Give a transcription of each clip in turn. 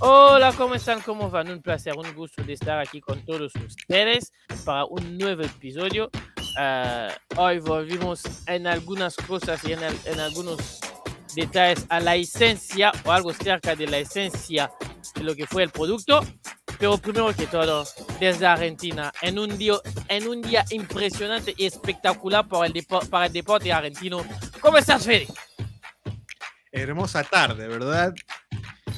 Hola, ¿cómo están? ¿Cómo van? Un placer, un gusto de estar aquí con todos ustedes para un nuevo episodio. Uh, hoy volvimos en algunas cosas y en, en, algunos detalles a la esencia o algo cerca de la esencia de lo que fue el producto. Pero primero que todo, desde Argentina, en un día, en un día impresionante y espectacular para el, para el deporte argentino. ¿Cómo estás, Fede? Hermosa tarde, ¿verdad?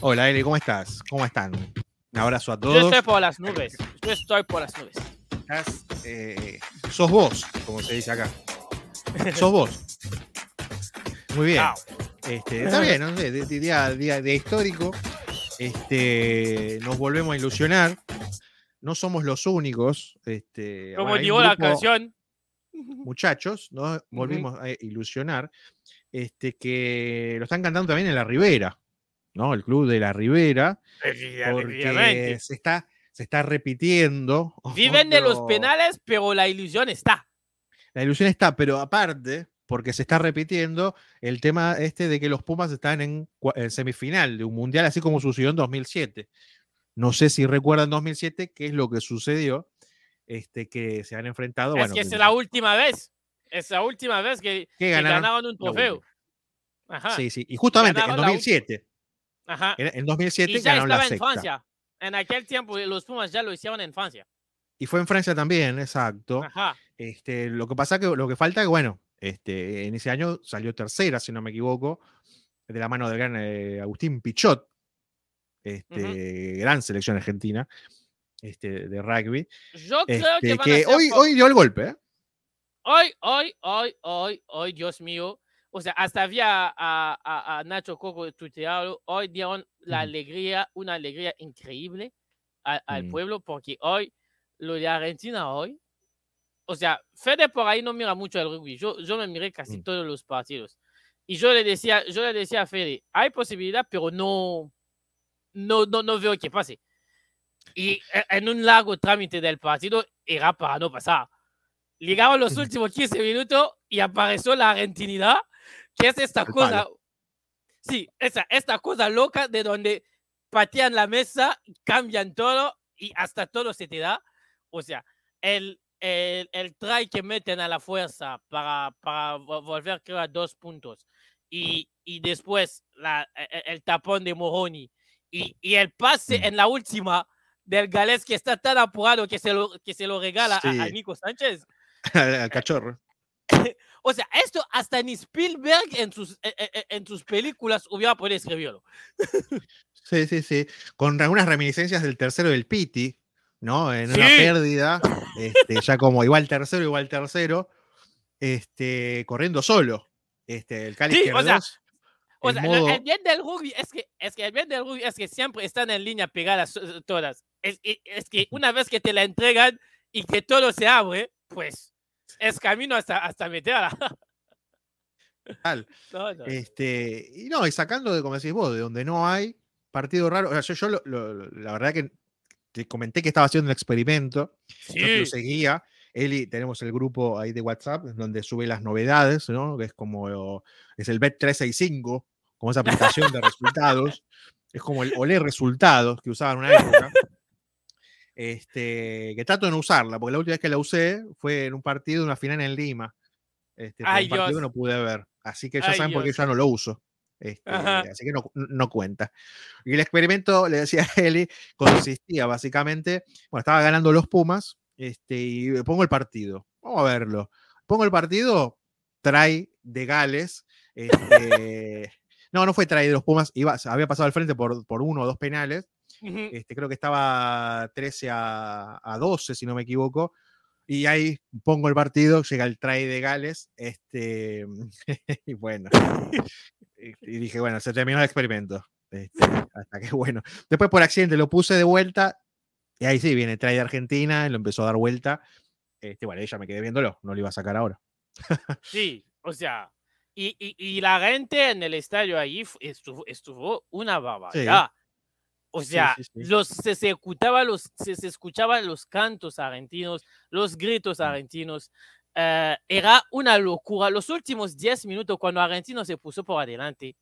Hola, Eli, ¿cómo estás? ¿Cómo están? Un abrazo a todos. Yo estoy por las nubes. Yo estoy por las nubes. Estás, eh, sos vos, como se dice acá. sos vos. Muy bien. Este, está bien, ¿no? De, de, día, día de histórico. Este, nos volvemos a ilusionar. No somos los únicos. Este, como digo la canción. Muchachos, nos volvimos a ilusionar. Este, que lo están cantando también en la Ribera. ¿No? El club de la Ribera. Porque se está, se está repitiendo. Viven de los penales, pero la ilusión está. La ilusión está, pero aparte, porque se está repitiendo el tema este de que los Pumas están en, en semifinal de un mundial, así como sucedió en 2007. No sé si recuerdan 2007 qué es lo que sucedió, este, que se han enfrentado. Es bueno, que es la última vez. Es la última vez que, que ganaron, ganaban un trofeo. Ajá. Sí, sí. Y justamente en 2007. Ajá. En 2007 y ya ganaron estaba la en sexta. Francia. En aquel tiempo los Pumas ya lo hicieron en Francia. Y fue en Francia también, exacto. Ajá. Este, lo que pasa que lo que falta bueno, este, en ese año salió tercera, si no me equivoco, de la mano del gran eh, Agustín Pichot, este, uh -huh. gran selección argentina este, de rugby. Yo creo este, que, van que a hoy, por- hoy dio el golpe. ¿eh? Hoy, hoy, hoy, hoy, hoy, Dios mío. O sea, hasta había a, a, a Nacho Coco tuiteado. Hoy dieron la alegría, una alegría increíble al Mm. pueblo, porque hoy, lo de Argentina hoy, o sea, Fede por ahí no mira mucho el rugby. Yo, yo me miré casi Mm. todos los partidos. Y yo le decía, yo le decía a Fede, hay posibilidad, pero no, no, no, no veo que pase. Y e- en un largo trámite del partido era para no pasar. Llegaron los últimos 15 minutos y apareció la argentinidad, que es esta cosa, palo. sí, esa, esta cosa loca de donde patean la mesa, cambian todo y hasta todo se te da. O sea, el, el, el try que meten a la fuerza para, para vo- volver, creo, a dos puntos. Y, y después la, e- e- el tapón de Moroni. Y, y el pase Mm. en la última del galés que está tan apurado que se lo, que se lo regala a- a, Sí. Nico Sánchez. Al cachorro. O sea, esto hasta ni Spielberg en sus, e- e- e- en sus películas hubiera podido escribirlo. Sí, sí, sí. Con algunas reminiscencias del tercero del Piti, ¿no? En una Sí. pérdida, este, ya como igual tercero, igual tercero, este, corriendo solo. Este, el Cali Sí, o sea, O sea, modo- el bien del rugby es que, es que el bien del rugby es que siempre están en línea pegadas eh, todas. Es, es- es que una vez que te la entregan y que todo se abre, pues es camino hasta, hasta. No, no. Este, y no, y sacando de, como decís vos, de donde no hay partido raro. O sea, yo, yo lo- la verdad que te comenté que estaba haciendo un experimento, no que lo Sí. seguía. Eli, tenemos el grupo ahí de WhatsApp donde sube las novedades, ¿no? Que es como es el Bet365, como esa aplicación de resultados. Es como el Olé Resultados que usaban en una época. Este, que trato de no usarla, porque la última vez que la usé fue en un partido de una final en Lima. Este, Ay, un partido Dios. que no pude ver. Así que ya Ay, saben por qué ya no lo uso. Este, así que no, no cuenta. Y el experimento, le decía a Eli, consistía básicamente, bueno, estaba ganando los Pumas, este, y pongo el partido. Vamos a verlo. Pongo el partido, trae de Gales. Este, no, no fue trae de los Pumas, iba, había pasado al frente por, por uno o dos penales. Ujú. Este, creo que estaba 13 a, a 12, si no me equivoco. Y ahí pongo el partido, llega el try de Gales. Este, y bueno. y, y dije, bueno, se terminó el experimento. Este, hasta que bueno. Después por accidente lo puse de vuelta. Y ahí sí, viene el try de Argentina, lo empezó a dar vuelta. Este, bueno, ya me quedé viéndolo, no lo iba a sacar ahora. Sí, o sea, y, y, y la gente en el estadio ahí fu- estuvo, estuvo una barbaridad. O sea, sí, sí. los, se, se escuchaba los, se, se escuchaban los cantos argentinos, los gritos Mm. argentinos. eh, era una locura. Los últimos 10 minutos, cuando Argentino se puso por adelante,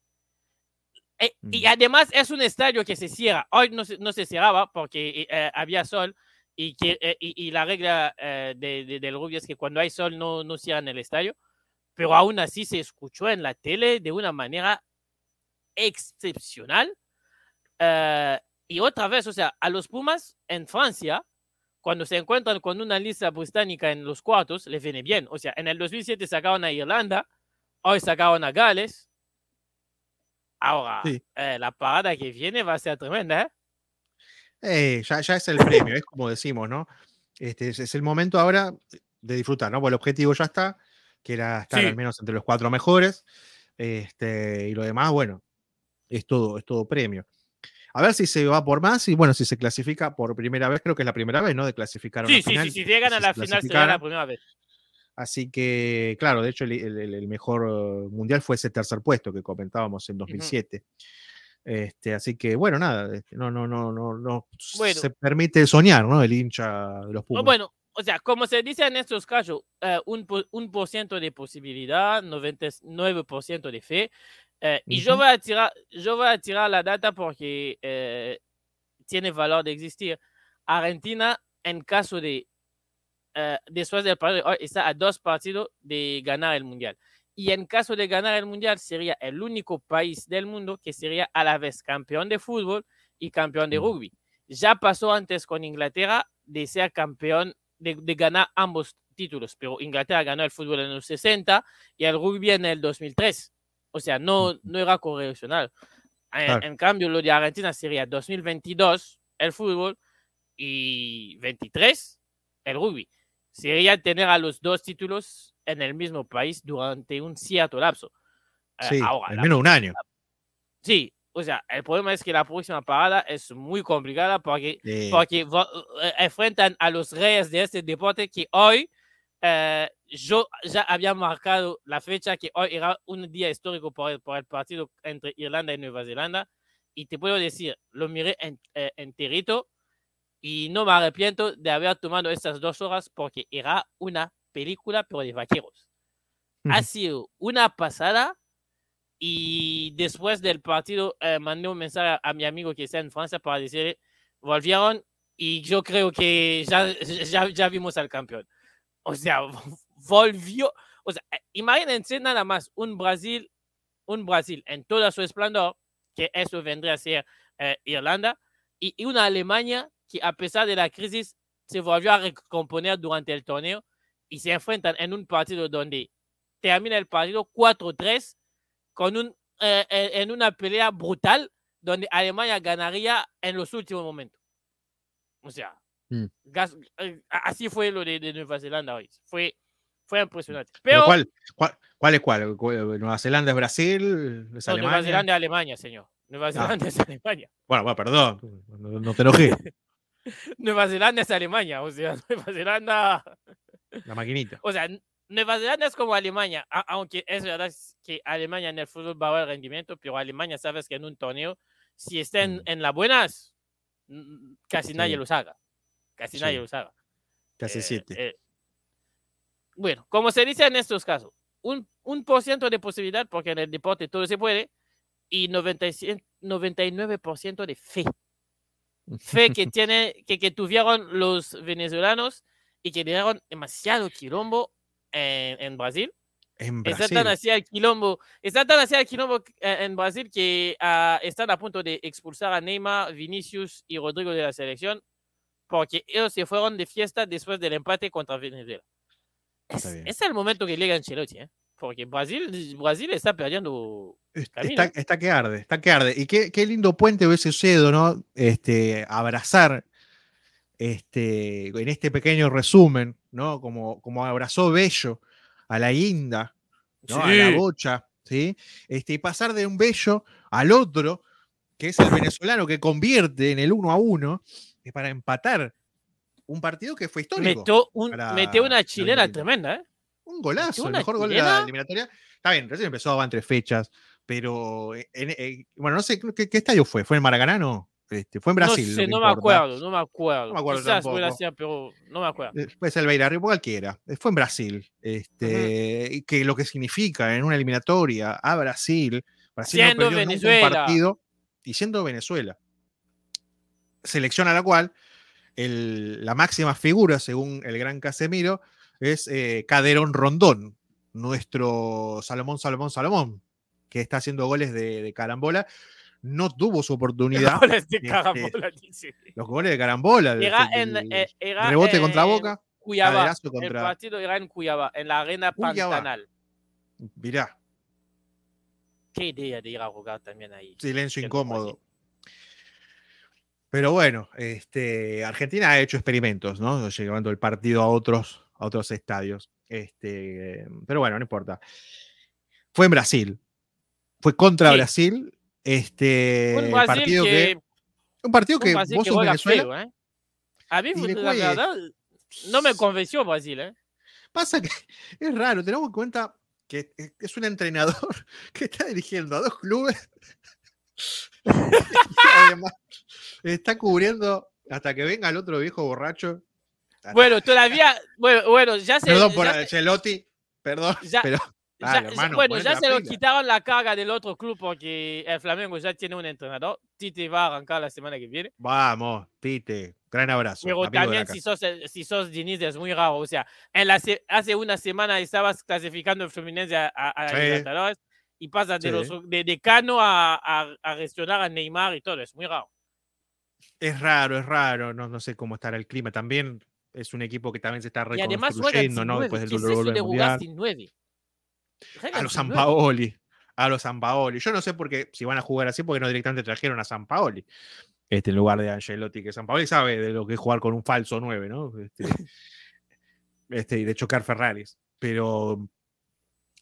Eh, y Mm. además es un estadio que se cierra. Hoy no se, no se cerraba porque eh, había sol y, que, eh, y, y la regla eh, de, de- del rugby es que cuando hay sol no, no cierran el estadio. Pero aún así se escuchó en la tele de una manera excepcional. Eh, y otra vez, o sea, a los Pumas en Francia, cuando se encuentran con una lista británica en los cuartos, les viene bien. O sea, en el 2007 sacaron a Irlanda, hoy sacaron a Gales. Ahora, Sí. eh, la parada que viene va a ser tremenda, ¿eh? Eh, ya, ya es el premio, es como decimos, ¿no? Este, es, es el momento ahora de disfrutar, ¿no? Porque el objetivo ya está, que era estar Sí. al menos entre los cuatro mejores. Este, y lo demás, bueno, es todo, es todo premio. A ver si se va por más y bueno, si se clasifica por primera vez, creo que es la primera vez, ¿no? De clasificar a una Sí, sí, final. sí, si llegan a la se final será la primera vez. Así que, claro, de hecho, el, el- el- mejor eh, mundial fue ese tercer puesto que comentábamos en 2007. Este, así que, bueno, nada, este, no, no, no, no, no Bueno. se permite soñar, ¿no? El hincha de los Pumas. Bueno, o sea, como se dice en estos casos, eh, un, un por ciento de posibilidad, 99% de fe. Eh, Y yo Ujú. voy, a tirar, yo voy a tirar la data porque eh, tiene valor de existir. Argentina, en caso de, eh, después del partido, está a dos partidos de ganar el Mundial. Y en caso de ganar el Mundial, sería el único país del mundo que sería a la vez campeón de fútbol y campeón de Mm. rugby. Ya pasó antes con Inglaterra de ser campeón, de, de ganar ambos títulos, pero Inglaterra ganó el fútbol en los 60 y el rugby en el 2003. O sea, no, no era correlacional. En, Claro. en cambio, lo de Argentina sería 2022 el fútbol y 23 el rugby. Sería tener a los dos títulos en el mismo país durante un cierto lapso. Eh, sí, ahora, al menos un año. Sí, o sea, el problema es que la próxima parada es muy complicada porque, Eh, porque eh, enfrentan a los reyes de este deporte que hoy eh, yo ya había marcado la fecha que hoy era un día histórico por el, por el partido entre Irlanda y Nueva Zelanda. Y te puedo decir, lo miré en, eh, enterito y no me arrepiento de haber tomado estas dos horas porque era una película, pero de vaqueros. Ha sido una pasada y después del partido eh, mandé un mensaje a, a mi amigo que está en Francia para decirle, volvieron y yo creo que ya, ya, ya vimos al campeón. O sea, volvió. O sea, eh, imagínense nada más un Brasil, un Brasil en toda su esplendor, que eso vendría a ser eh, Irlanda, y, y una Alemania que a pesar de la crisis se volvió a recomponer durante el torneo y se enfrentan en un partido donde termina el partido 4-3 con un, eh, eh, en una pelea brutal donde Alemania ganaría en los últimos momentos. O sea, Mm. gas- eh, así fue lo de, de Nueva Zelanda hoy. Fue, fue impresionante. pero Pero, ¿cuál, cuál, cuál es cuál? ¿Cuál- ¿Nueva Zelanda es Brasil? ¿Es no, Alemania? Nueva Zelanda es Alemania, señor. Nueva Zelanda es Alemania. Bueno, bueno, perdón, no, no te enojé, Nueva Zelanda es Alemania. O sea, Nueva Zelanda. la maquinita. O sea, Nueva Zelanda es como Alemania, aunque es verdad que Alemania en el fútbol baja el rendimiento, pero Alemania sabes que en un torneo, si está en, Mm. en las buenas, casi nadie Sí. lo haga. Casi nadie Sí. lo haga. Casi Eh, siete. eh, bueno, como se dice en estos casos, un, un por ciento de posibilidad, porque en el deporte todo se puede, y 97 99% de fe. Fe que, tiene, que, que tuvieron los venezolanos y que dieron demasiado quilombo en, en Brasil. en Brasil. tan hacia el quilombo, está tan hacia el quilombo eh, en Brasil que ah, están a punto de expulsar a Neymar, Vinicius y Rodrigo de la selección porque ellos se fueron de fiesta después del empate contra Venezuela. Es, Está bien. es el momento que llega Ancelotti, ¿eh? porque Brasil, Brasil está perdiendo. Camino. Está, está que arde, está que arde. Y qué, qué lindo puente hubiese sido, ¿no? Este, abrazar este, en este pequeño resumen, ¿no? Como, como abrazó Bello a la guinda, ¿no? A la bocha, ¿sí? Este, y pasar de un Bello al otro, que es el venezolano que convierte en el uno a uno, eh, para empatar un partido que fue histórico. Metió, un, para metió una chilena tremenda, ¿eh? Un golazo, el mejor gol de la eliminatoria. Está bien, recién empezó, van tres fechas, pero en- en- bueno, no sé ¿qué, qué estadio fue. ¿Fue en Maracaná? No, este, fue en Brasil. no sé, no me acuerdo, no me acuerdo. No me acuerdo Quizás tampoco. ser, pero no me acuerdo. Eh, Puede ser el Beira cualquiera. Eh, Fue en Brasil. Este, que lo que significa en una eliminatoria a Brasil, Brasil no Siendo perdió nunca un partido y siendo Venezuela. Selección a la cual el- la máxima figura, según el gran Casemiro, es eh, Caderón Rondón, nuestro Salomón, Salomón, Salomón, que está haciendo goles de, de carambola. No tuvo su oportunidad. Goles de este, carambola, dice. Los goles de carambola. de- Era en, eh, era rebote contra Boca. Caderazo El partido era en Cuyabá, en la arena Cuyabá. Pantanal. Mirá, Qué idea de ir a jugar también ahí. silencio incómodo. Pero bueno, este, Argentina ha hecho experimentos, ¿no? Llevando el partido a otros, a otros estadios. Este, pero bueno, no importa. Fue en Brasil. Fue contra Sí. Brasil. Este Un Brasil partido que, que, un partido un que Brasil vos que sos Venezuela. feo, ¿eh? A mí, la verdad, no me convenció Brasil, ¿eh? Pasa que es raro, tenemos en cuenta que es un entrenador que está dirigiendo a dos clubes. Además está cubriendo hasta que venga el otro viejo borracho. Bueno, todavía, bueno, bueno ya se, Perdón por ya Ancelotti, perdón, ya- pero ya- dale, ya- hermano, bueno, ya se lo quitaron la carga del otro club porque el Flamengo ya tiene un entrenador. Tite va a arrancar la semana que viene. Vamos, Tite, gran abrazo. Pero también si sos, si sos Diniz es muy raro. O sea, en la hace una semana estabas clasificando el Fluminense a, a, a Sí. Libertadores y pasas de, Sí. los, de, de Cano a, a, a gestionar a Neymar y todo. Es muy raro. Es raro, es raro, no, no sé cómo estará el clima. También es un equipo que también se está reconstruyendo, ¿no? Después del ¿Qué es gol eso del de Mundial. sin? A los. Sampaoli. A los Sampaoli. Yo no sé por qué, si van a jugar así, porque no directamente trajeron a Sampaoli. Este, en lugar de Angelotti, que Sampaoli sabe de lo que es jugar con un falso 9, ¿no? Este, este, y de chocar Ferraris. Pero,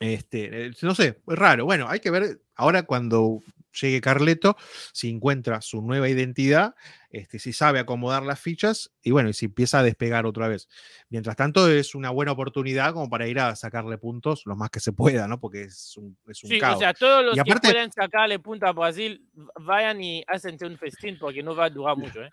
este, eh, no sé, es raro. Bueno, hay que ver ahora cuando llegue Carleto, si encuentra su nueva identidad, este, si sabe acomodar las fichas y bueno, y si empieza a despegar otra vez. Mientras tanto, es una buena oportunidad como para ir a sacarle puntos lo más que se pueda, ¿no? Porque es un, es un Sí, caos. o sea, todos los Y aparte- que pueden sacarle punta a Brasil, vayan y hacen un festín porque no va a durar mucho. ¿eh?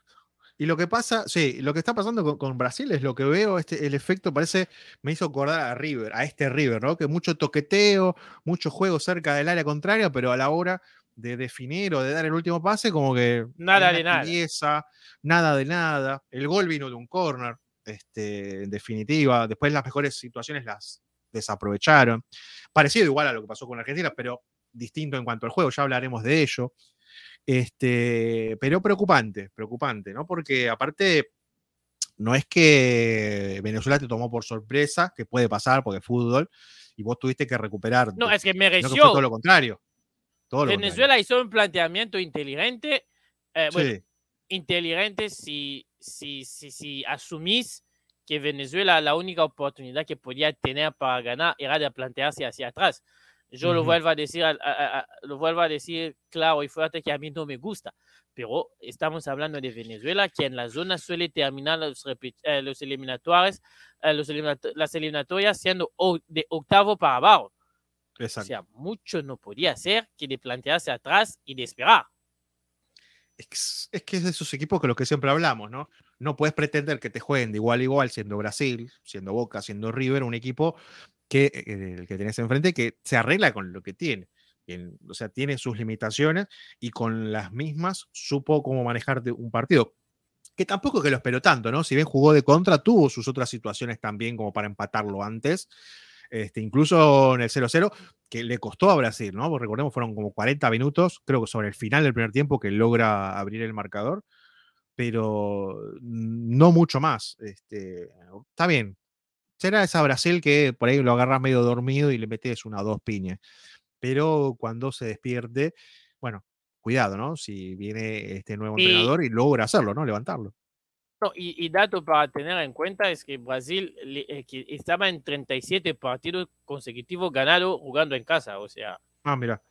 Y lo que pasa, sí, lo que está pasando con, con Brasil es lo que veo, este, el efecto parece, me hizo acordar a River, a este River, ¿no? Que mucho toqueteo, mucho juego cerca del área contraria, pero a la hora de definir o de dar el último pase, como que Nada de nada. tibieza, nada de nada. El gol vino de un corner, este, en definitiva. Después las mejores situaciones las desaprovecharon. Parecido igual a lo que pasó con Argentina, pero distinto en cuanto al juego, ya hablaremos de ello. Este, pero preocupante, preocupante, ¿no? Porque aparte, no es que Venezuela te tomó por sorpresa, que puede pasar porque es fútbol, y vos tuviste que recuperar. No, es que No que fue mereció. todo lo contrario. Todo lo Venezuela hizo un planteamiento inteligente. eh, bueno, inteligente si, si, si, si asumís que Venezuela la única oportunidad que podía tener para ganar era de plantearse hacia atrás. Yo lo Ujú. vuelvo a decir, a- a- a- lo vuelvo a decir claro y fuerte que a mí no me gusta, pero estamos hablando de Venezuela que en la zona suele terminar los, eh, los eliminatorios, eh, los eliminato- las eliminatorias siendo de octavo para abajo. sí. O Exacto. sea, mucho no podía hacer que de plantearse atrás y de esperar. es, es que es de esos equipos que los que siempre hablamos, ¿no? No puedes pretender que te jueguen de igual a igual, siendo Brasil, siendo Boca, siendo River, un equipo que, eh, el que tenés enfrente que se arregla con lo que tiene. En- o sea, tiene sus limitaciones y con las mismas supo cómo manejar un partido. Que tampoco que lo esperó tanto, ¿no? Si bien jugó de contra, tuvo sus otras situaciones también como para empatarlo antes. Este, incluso en el 0-0, que le costó a Brasil, ¿no? Recordemos, fueron como 40 minutos, creo que sobre el final del primer tiempo, que logra abrir el marcador, pero no mucho más. Este, está bien. Será esa Brasil que por ahí lo agarras medio dormido y le metes una o dos piñas. Pero cuando se despierte, bueno, cuidado, ¿no? Si viene este nuevo Y- entrenador y logra hacerlo, ¿no? Levantarlo. No, y, y dato para tener en cuenta es que Brasil eh, que estaba en 37 partidos consecutivos ganados jugando en casa. O sea, Ah, mira.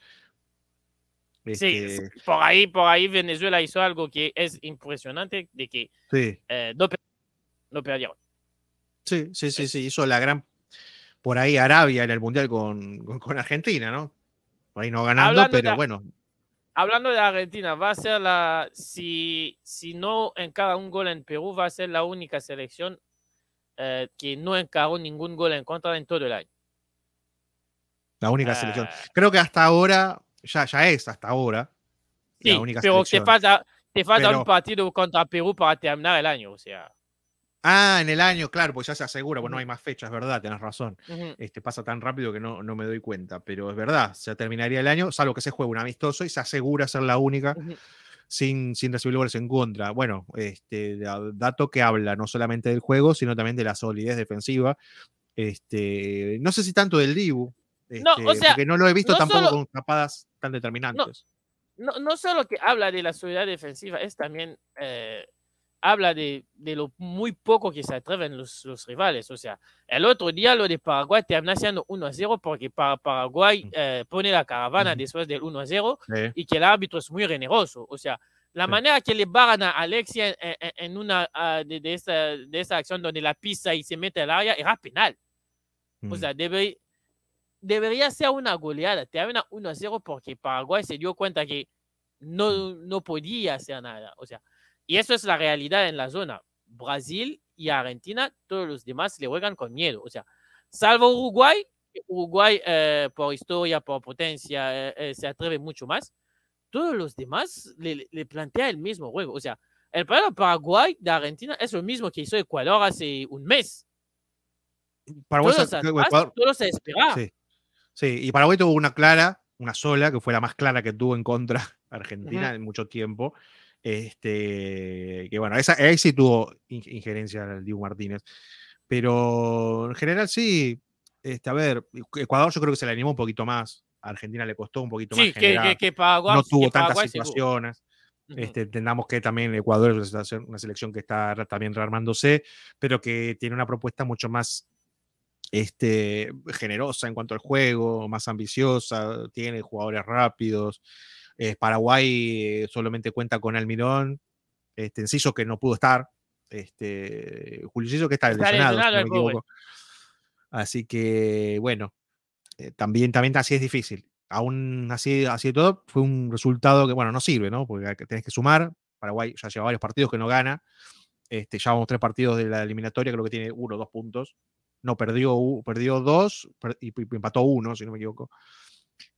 sí, Este, por ahí, por ahí Venezuela hizo algo que es impresionante de que sí. eh, no, no perdieron. Sí, sí, sí, sí, hizo la gran. Por ahí Arabia en el Mundial con, con, con Argentina, ¿no? Por ahí no ganando, Hablando pero de- bueno, Hablando de Argentina, va a ser la, si, si no encara un gol en Perú, va a ser la única selección eh, que no encaró ningún gol en contra en todo el año. la única selección. Ah, Creo que hasta ahora ya, ya es hasta ahora sí, la única pero te selección. falta, te falta Pero- un partido contra Perú para terminar el año, o sea. Ah, en el año, claro, pues ya se asegura, bueno, no hay más fechas, es verdad, tenés razón. Este, pasa tan rápido que no, no me doy cuenta, pero es verdad, se terminaría el año, salvo que se juegue un amistoso y se asegura ser la única sin, sin recibir goles en contra. Bueno, este da- dato que habla no solamente del juego, sino también de la solidez defensiva. Este, no sé si tanto del Dibu, No, o este, sea, porque no lo he visto no tampoco solo- con tapadas tan determinantes. no, no solo que habla de la solidaridad defensiva, es también eh, habla de, de lo muy poco que se atreven los, los rivales. O sea, el otro día lo de Paraguay termina siendo 1 a 0 porque para Paraguay Mm. eh, pone la caravana después del 1 a 0 Eh, y que el árbitro es muy generoso. O sea, la Sí. manera que le barran a Alexia en, en- en una ah, de, de esa, de esa acción donde la pisa y se mete al área era penal. O mm, sea, debe- debería ser una goleada. Termina 1 a 0 porque Paraguay se dio cuenta que no, no podía hacer nada. O sea, y eso es la realidad en la zona. Brasil y Argentina, todos los demás le juegan con miedo. O sea, salvo Uruguay, Uruguay eh, por historia, por potencia, eh, eh, se atreve mucho más. Todos los demás le, le- plantea el mismo juego. O sea, el de Paraguay de Argentina es lo mismo que hizo Ecuador hace un mes. Paraguay Todos se- atrás, Ecuador- todos se esperaban. Sí. Sí, y Paraguay tuvo una clara, una sola, que fue la más clara que tuvo en contra Argentina en mucho tiempo. Este, que bueno, esa, ahí sí tuvo in- injerencia el Dibu Martínez. Pero en general sí, este, a ver, Ecuador yo creo que se le animó un poquito más. A Argentina le costó un poquito Sí, más. que, generar. que, que Paraguay, no tuvo que tantas Paraguay situaciones. Este, entendamos que también Ecuador es una selección- que está también rearmándose, pero que tiene una propuesta mucho más este, generosa en cuanto al juego, más ambiciosa, tiene jugadores rápidos. Eh, Paraguay solamente cuenta con Almirón, este, Enciso que no pudo estar, este, Julio Enciso que está lesionado, si no me equivoco. Así que, bueno, eh, también, también así es difícil. Aún así, así de todo, fue un resultado que, bueno, no sirve, ¿no? Porque tenés que sumar. Paraguay ya lleva varios partidos que no gana. Este, ya vamos tres partidos de la eliminatoria, creo que tiene uno o dos puntos. No, perdió, perdió dos per- y, y empató uno, si no me equivoco.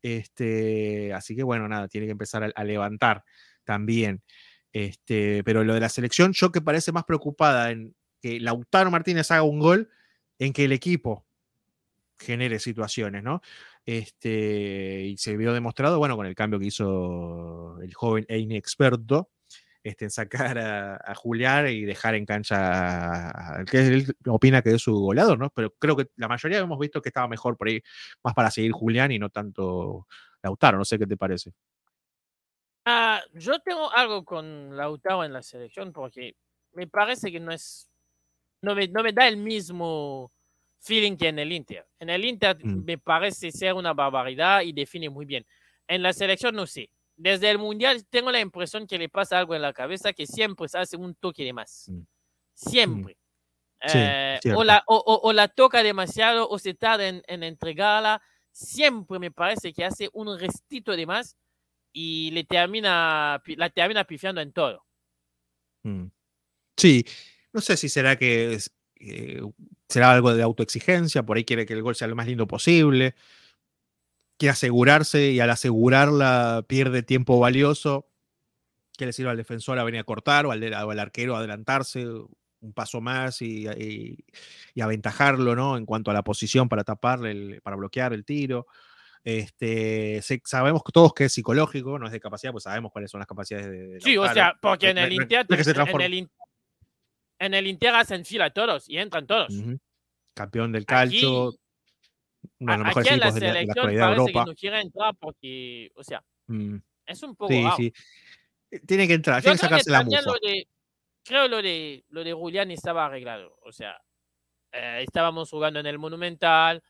Este, así que bueno, nada, tiene que empezar a, levantar también. Este, pero lo de la selección, yo que parece más preocupada en que Lautaro Martínez haga un gol, en que el equipo genere situaciones, ¿no? Este, y se vio demostrado, bueno, con el cambio que hizo el joven e inexperto, este, sacar a, a Julián y dejar en cancha al que él opina que es su goleador, ¿no? Pero creo que la mayoría hemos visto que estaba mejor por ahí, más para seguir Julián y no tanto Lautaro, no sé qué te parece. Ah, yo tengo algo con Lautaro en la selección porque me parece que no es. No me, no me da el mismo feeling que en el Inter. En el Inter Mm. me parece ser una barbaridad y define muy bien. En la selección no sé. Desde el Mundial tengo la impresión que le pasa algo en la cabeza que siempre se hace un toque de más. Mm. Siempre. Sí, Eh, o, la, o, o- o la toca demasiado o se tarda en, en entregarla. Siempre me parece que hace un restito de más y le termina, la termina pifiando en todo. Mm. Sí, no sé si será que es- eh, será algo de autoexigencia, por ahí quiere que el gol sea lo más lindo posible, quiere asegurarse y al asegurarla pierde tiempo valioso que le sirva al defensor a venir a cortar o al, de- o al arquero a adelantarse un paso más y, y- y aventajarlo, ¿no? En cuanto a la posición para taparle, el- para bloquear el tiro. Este, sé- sabemos que todos que es psicológico, no es de capacidad, pues sabemos cuáles son las capacidades de, de Sí, o sea, porque en el Inter, que se en, el, In- en el Inter hacen fila todos y entran todos. Campeón del Aquí- calcio, uno de los mejores en la equipos de la, de la selección actualidad de parece que Europa. no quiere entrar porque, o sea, Mm, es un poco sí, raro. sí. Eh, Tiene que entrar, Yo tiene que creo que sacarse la mufa. lo de, creo lo de, lo de Julián estaba arreglado. O sea, eh, estábamos jugando en el Monumental.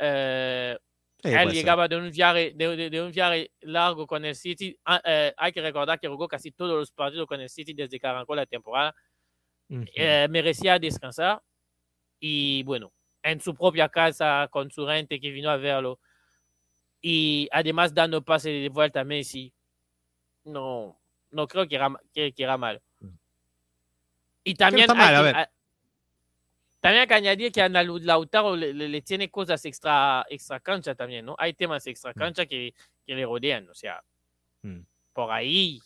eh, Sí, él ser. llegaba de un, viaje, de, de- de un viaje largo con el City. Ah, eh, hay que recordar que jugó casi todos los partidos con el City desde que arrancó la temporada. Ujú. Eh, merecía descansar. Y bueno, en su propia casa, con su gente que vino a verlo. Y además dando pase de vuelta a Messi. No, no creo que era, que, que era mal. Y también mal, hay a que- ver. a- También hay que añadir que a Lautaro le, le, tiene cosas extra, extra cancha también, ¿no? Hay temas extra mm. cancha que, que le rodean, o sea, mm. por ahí.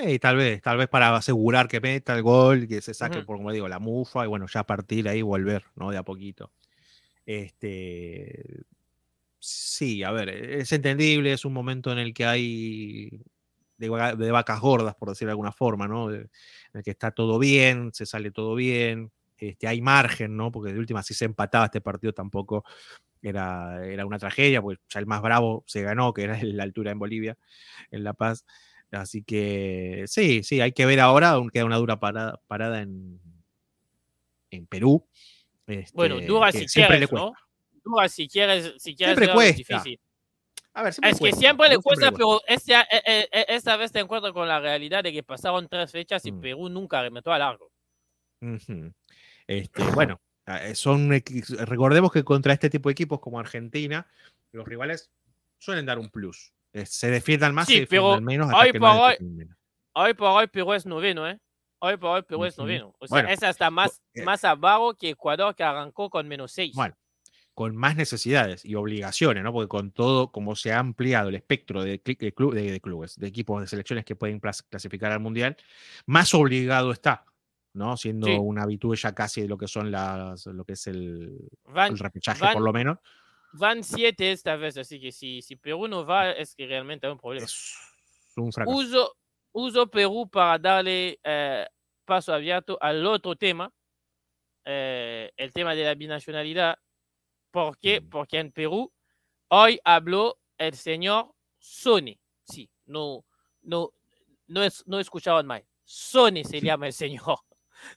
Eh, tal vez, tal vez para asegurar que meta el gol, que se saque, por como digo, la mufa y bueno, ya partir de ahí volver, ¿no? De a poquito. Este, sí, a ver, es entendible, es un momento en el que hay de, vacas gordas, por decirlo de alguna forma, ¿no? en el que está todo bien, se sale todo bien, este, hay margen, ¿no? Porque de última, si se empataba este partido tampoco era, era una tragedia, porque ya el más bravo se ganó, que era la altura en Bolivia, en La Paz. Así que sí, sí, hay que ver ahora, aún queda una dura parada, parada en, en Perú. bueno, este, dura si quieres, ¿no? Dura si quieres, si quieres siempre cuesta. difícil. A ver, es que siempre le cuesta, pero esta, e, e, e, esta vez te encuentras con la realidad de que pasaron tres fechas y mm. Perú nunca remetió a largo. Este, bueno, eh, son recordemos que contra este tipo de equipos como Argentina, los rivales suelen dar un plus. Eh, se defiendan más sí, pero menos hoy por hoy, hoy por hoy Perú es noveno, ¿eh? Hoy por hoy Perú es noveno. O sea, es hasta más, eh más abajo que Ecuador que arrancó con menos seis. Bueno, con más necesidades y obligaciones, ¿no? Porque con todo, como se ha ampliado el espectro de, de clubes, de equipos, de selecciones que pueden clasificar al Mundial, más obligado está ¿no? Siendo una habitude ya casi de lo que son las, lo que es el, el repechaje, por lo menos. Van siete esta vez, así que si, si Perú no va, es que realmente hay un problema. Es un. Uso, uso Perú para darle eh, paso abierto al otro tema, eh, el tema de la binacionalidad. ¿Por qué? Mm. Porque en Perú hoy habló el señor Sony. Sí, no, no, no, es, no escuchaban mal. Sony se llama el señor.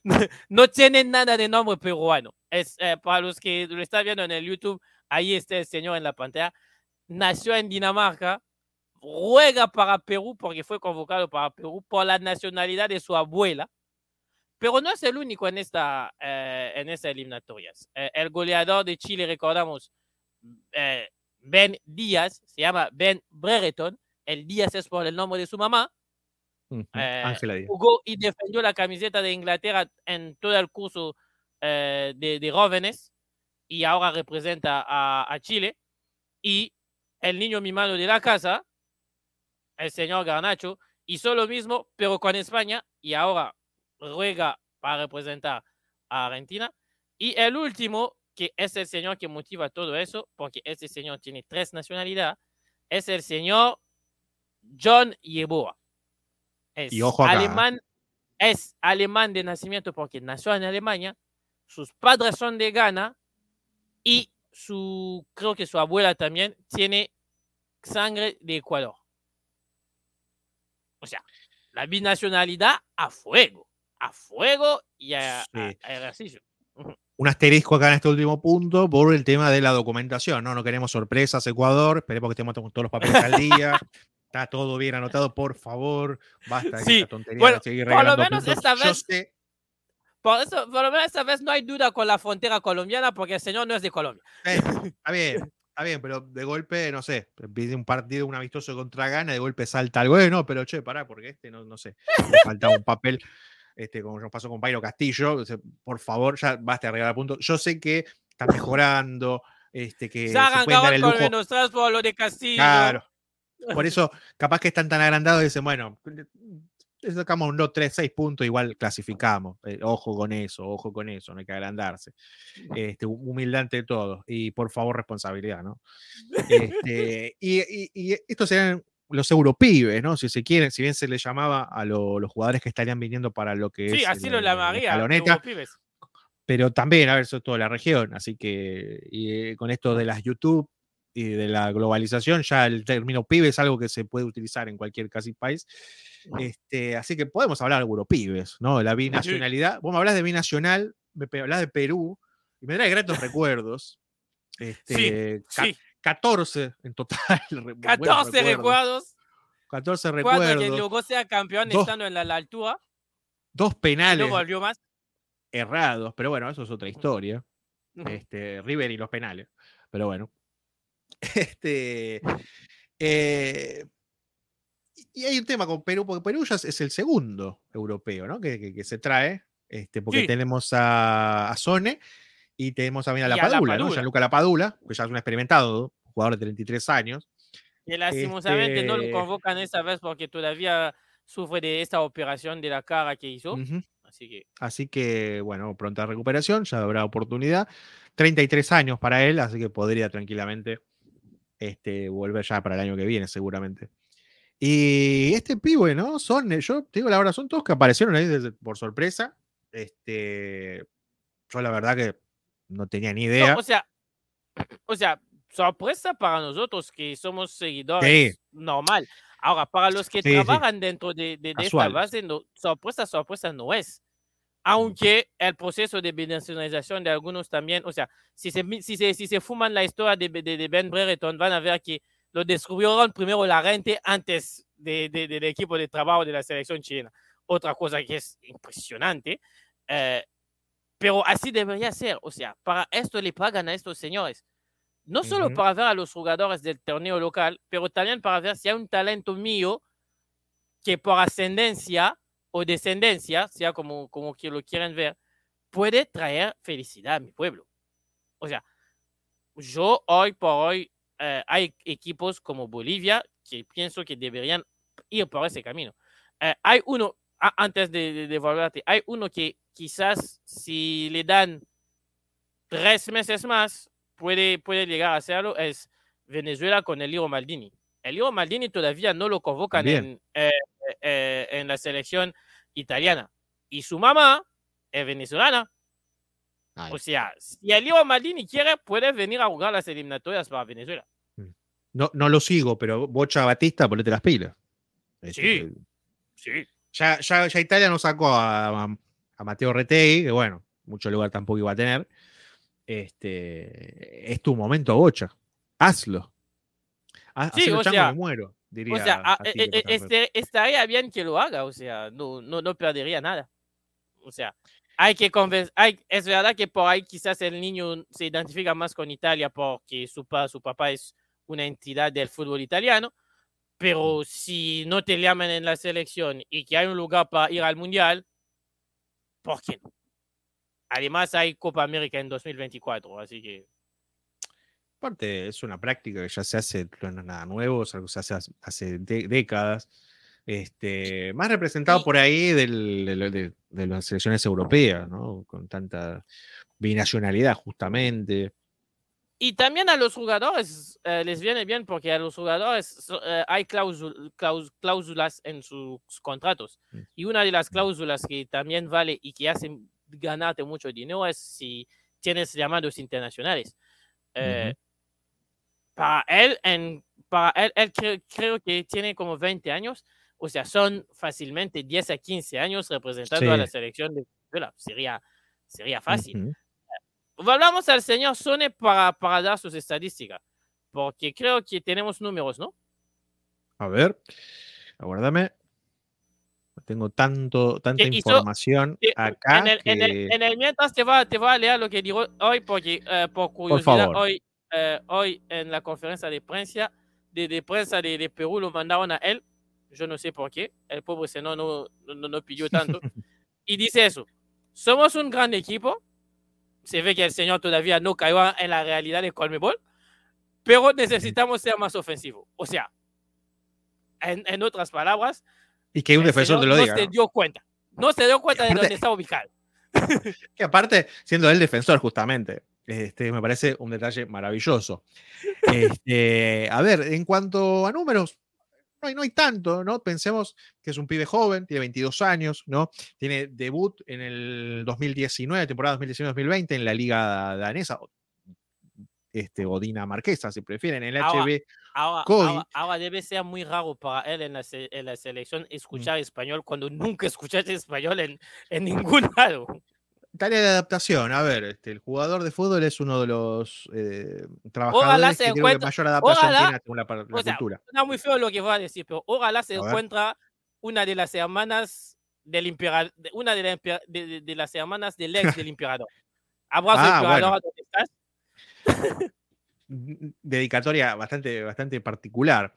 no tiene nada de nombre peruano. Es, eh, para los que lo están viendo en el YouTube, ahí está el señor en la pantalla. Nació en Dinamarca, ruega para Perú porque fue convocado para Perú por la nacionalidad de su abuela. Pero no es el único en esta, eh, en esta eliminatorias. Eh, el goleador de Chile, recordamos, Ben Díaz, se llama Ben Brereton. El Díaz es por el nombre de su mamá. Eh, jugó y defendió la camiseta de Inglaterra en todo el curso eh, de, jóvenes y ahora representa a, Chile. Y el niño mimado de la casa, el señor Garnacho, hizo lo mismo, pero con España y ahora ruega para representar a Argentina. Y el último, que es el señor que motiva todo eso, porque este señor tiene tres nacionalidades, es el señor John Yeboah. Es alemán, es alemán de nacimiento porque nació en Alemania, sus padres son de Ghana y su, creo que su abuela también tiene sangre de Ecuador. O sea, la binacionalidad a fuego, a fuego y a, ejercicio. Un asterisco acá en este último punto por el tema de la documentación, ¿no? No queremos sorpresas, Ecuador, esperemos que estemos todos los papeles al día, Está todo bien anotado, por favor. Basta de sí. tontería bueno, por lo menos esta vez. Por, eso, por lo menos esta vez no hay duda con la frontera colombiana porque el señor no es de Colombia. Eh, está bien, está bien, pero de golpe, no sé, pide un partido, un amistoso contra Gana, de golpe salta algo. Eh, no, pero che, pará, porque este no, no sé. falta un papel, este, como nos pasó con Pairo Castillo. Por favor, ya basta de regalar puntos. Yo sé que está mejorando. Este, que se, se puede dar el lujo. por lo de Castillo. Claro, por eso, capaz que están tan agrandados y dicen, bueno, sacamos un 2, 3, 6 puntos, igual clasificamos. Eh, ojo con eso, ojo con eso, no hay que agrandarse. Este, humildad ante todo. Y por favor, responsabilidad, ¿no? Este, y, estos serían los europibes, ¿no? Si se quieren, si bien se les llamaba a los jugadores que estarían viniendo para lo que sí, es. así lo llamaría. Pero también, a ver, es toda la región. Así que y, con esto de las YouTube, y de la globalización, ya el término pibe es algo que se puede utilizar en cualquier casi país. Este, así que podemos hablar de europibes, ¿no? La binacionalidad. Vos me hablas de binacional, me hablas de Perú, y me trae gratos recuerdos. Este, 14 en total. 14 recuerdos. 14 recuerdos. que luego sea campeón estando en la, altura. Dos penales. No volvió más. Errados, pero bueno, eso es otra historia. Este, River y los penales. Pero bueno, Este, eh, y hay un tema con Perú, porque Perú ya es el segundo europeo ¿no? que, se trae. Este, porque Sí. tenemos a, a Sone y tenemos también a la Y a Padula, ¿no? Lapadula. Gianluca Lapadula, que ya es un experimentado, jugador de 33 años. Que lastimosamente no lo Este- convocan esta vez porque todavía sufre de esta operación de la cara que hizo. Así que Así que, bueno, pronta recuperación, ya habrá oportunidad. 33 años para él, así que podría tranquilamente este, volver ya para el año que viene, seguramente. Y este pibe, ¿no? Son, yo te digo la verdad, son todos que aparecieron ahí desde- por sorpresa. Este, yo la verdad que no tenía ni No, idea. o sea, o sea, sorpresa para nosotros que somos seguidores Sí. normal. Ahora, para los que Sí, sí. trabajan dentro de, de- de esta base, no, sorpresa, sorpresa no es. Aunque el proceso de binacionalización de algunos también, o sea, si se, si se, si se fuman la historia de, de- de Ben Brereton, van a ver que lo descubrieron primero la gente antes de- de- del equipo de trabajo de la selección chilena. Otra cosa que es impresionante. eh, pero así debería ser. O sea, para esto le pagan a estos señores. No solo Ujú. para ver a los jugadores del torneo local, pero también para ver si hay un talento mío que por ascendencia o descendencia, sea como, como que lo quieren ver, puede traer felicidad a mi pueblo. O sea, yo hoy por hoy eh, hay equipos como Bolivia que pienso que deberían ir por ese camino. Eh, hay uno, antes de, de, de volverte, hay uno que quizás si le dan tres meses más puede, puede llegar a hacerlo, es Venezuela con el Maldini. El Maldini todavía no lo convocan en, eh, eh, en la selección italiana. Y su mamá es venezolana. Ay, O sea, si el Liro Maldini quiere, puede venir a jugar las eliminatorias para Venezuela. no, no lo sigo, pero Bocha Batista, ponete las pilas. Sí. Sí. Ya, ya, ya Italia nos sacó a, a- a Mateo Retegui, que bueno, mucho lugar tampoco iba a tener. Este, es tu momento, Bocha. Hazlo. Ha- Sí, o chango, sea, me muero, diría. O sea, a- Fatih, e- e- este, estaría bien que lo haga, o sea, no, no, no perdería nada. O sea, hay que convencer, es verdad que por ahí quizás el niño se identifica más con Italia porque su, pa- su papá es una entidad del fútbol italiano, pero si no te llaman en la selección y que hay un lugar para ir al mundial, ¿por qué no? Además hay Copa América en 2024, así que Aparte, es una práctica que ya se hace, no es nada nuevo, es algo que se hace hace- hace de- décadas. Este, más representado Y- por ahí del- de, de- de las selecciones europeas, ¿no? Con tanta binacionalidad, justamente. Y también a los jugadores eh, les viene bien porque a los jugadores so- eh, hay cláusul- claus- cláusulas en sus contratos. Mm. Y una de las cláusulas que también vale y que hacen ganarte mucho dinero es si tienes llamados internacionales. Eh, Para él, en, para él, él cre- creo que tiene como 20 años. O sea, son fácilmente 10 a 15 años representando a la Sí. selección de Venezuela. Sería, sería fácil. Ujú. Pues Hablamos al señor Sone para, para dar sus estadísticas, porque creo que tenemos números, ¿no? A ver, aguárdame. Tengo tanto, tanta Que hizo- información que acá. en, el, en, el, que- en el mientras te va, te va a leer lo que digo hoy, porque eh, por curiosidad, favor. hoy, eh, hoy en la conferencia de prensa de, de prensa de, de Perú lo mandaron a él, yo no sé por qué, el pobre señor no, no, no pidió tanto, y dice eso, somos un gran equipo, se ve que el señor todavía no cayó en la realidad de Colmebol, pero necesitamos ser más ofensivos. O sea, en, en otras palabras, y que un el defensor te señor lo no diga. se ¿no? dio cuenta. No se dio cuenta de aparte- dónde está ubicado. Que aparte, siendo él defensor, justamente, este, me parece un detalle maravilloso. Este, a ver, en cuanto a números, no hay, no hay tanto, ¿no? Pensemos que es un pibe joven, tiene 22 años, ¿no? Tiene debut en el 2019, temporada 2019-2020 en la liga danesa, este, o dinamarquesa, si prefieren, en el Ahora, HB. Ahora, ahora, ahora debe ser muy raro para él en la, en la selección escuchar español cuando nunca escuchaste español en, en ningún lado. Tarea de adaptación, a ver, este, el jugador de fútbol es uno de los eh, trabajadores se que creo que mayor adaptación ojalá- tiene según la, par- la o sea, cultura. Suena muy feo lo que voy a decir, pero ojalá se A ver. encuentra una de las hermanas del emperador, una de, la empe- de- de- de las hermanas del ex del emperador. Abrazo, Ah, emperador, ¿dónde estás? n- dedicatoria bastante, bastante particular.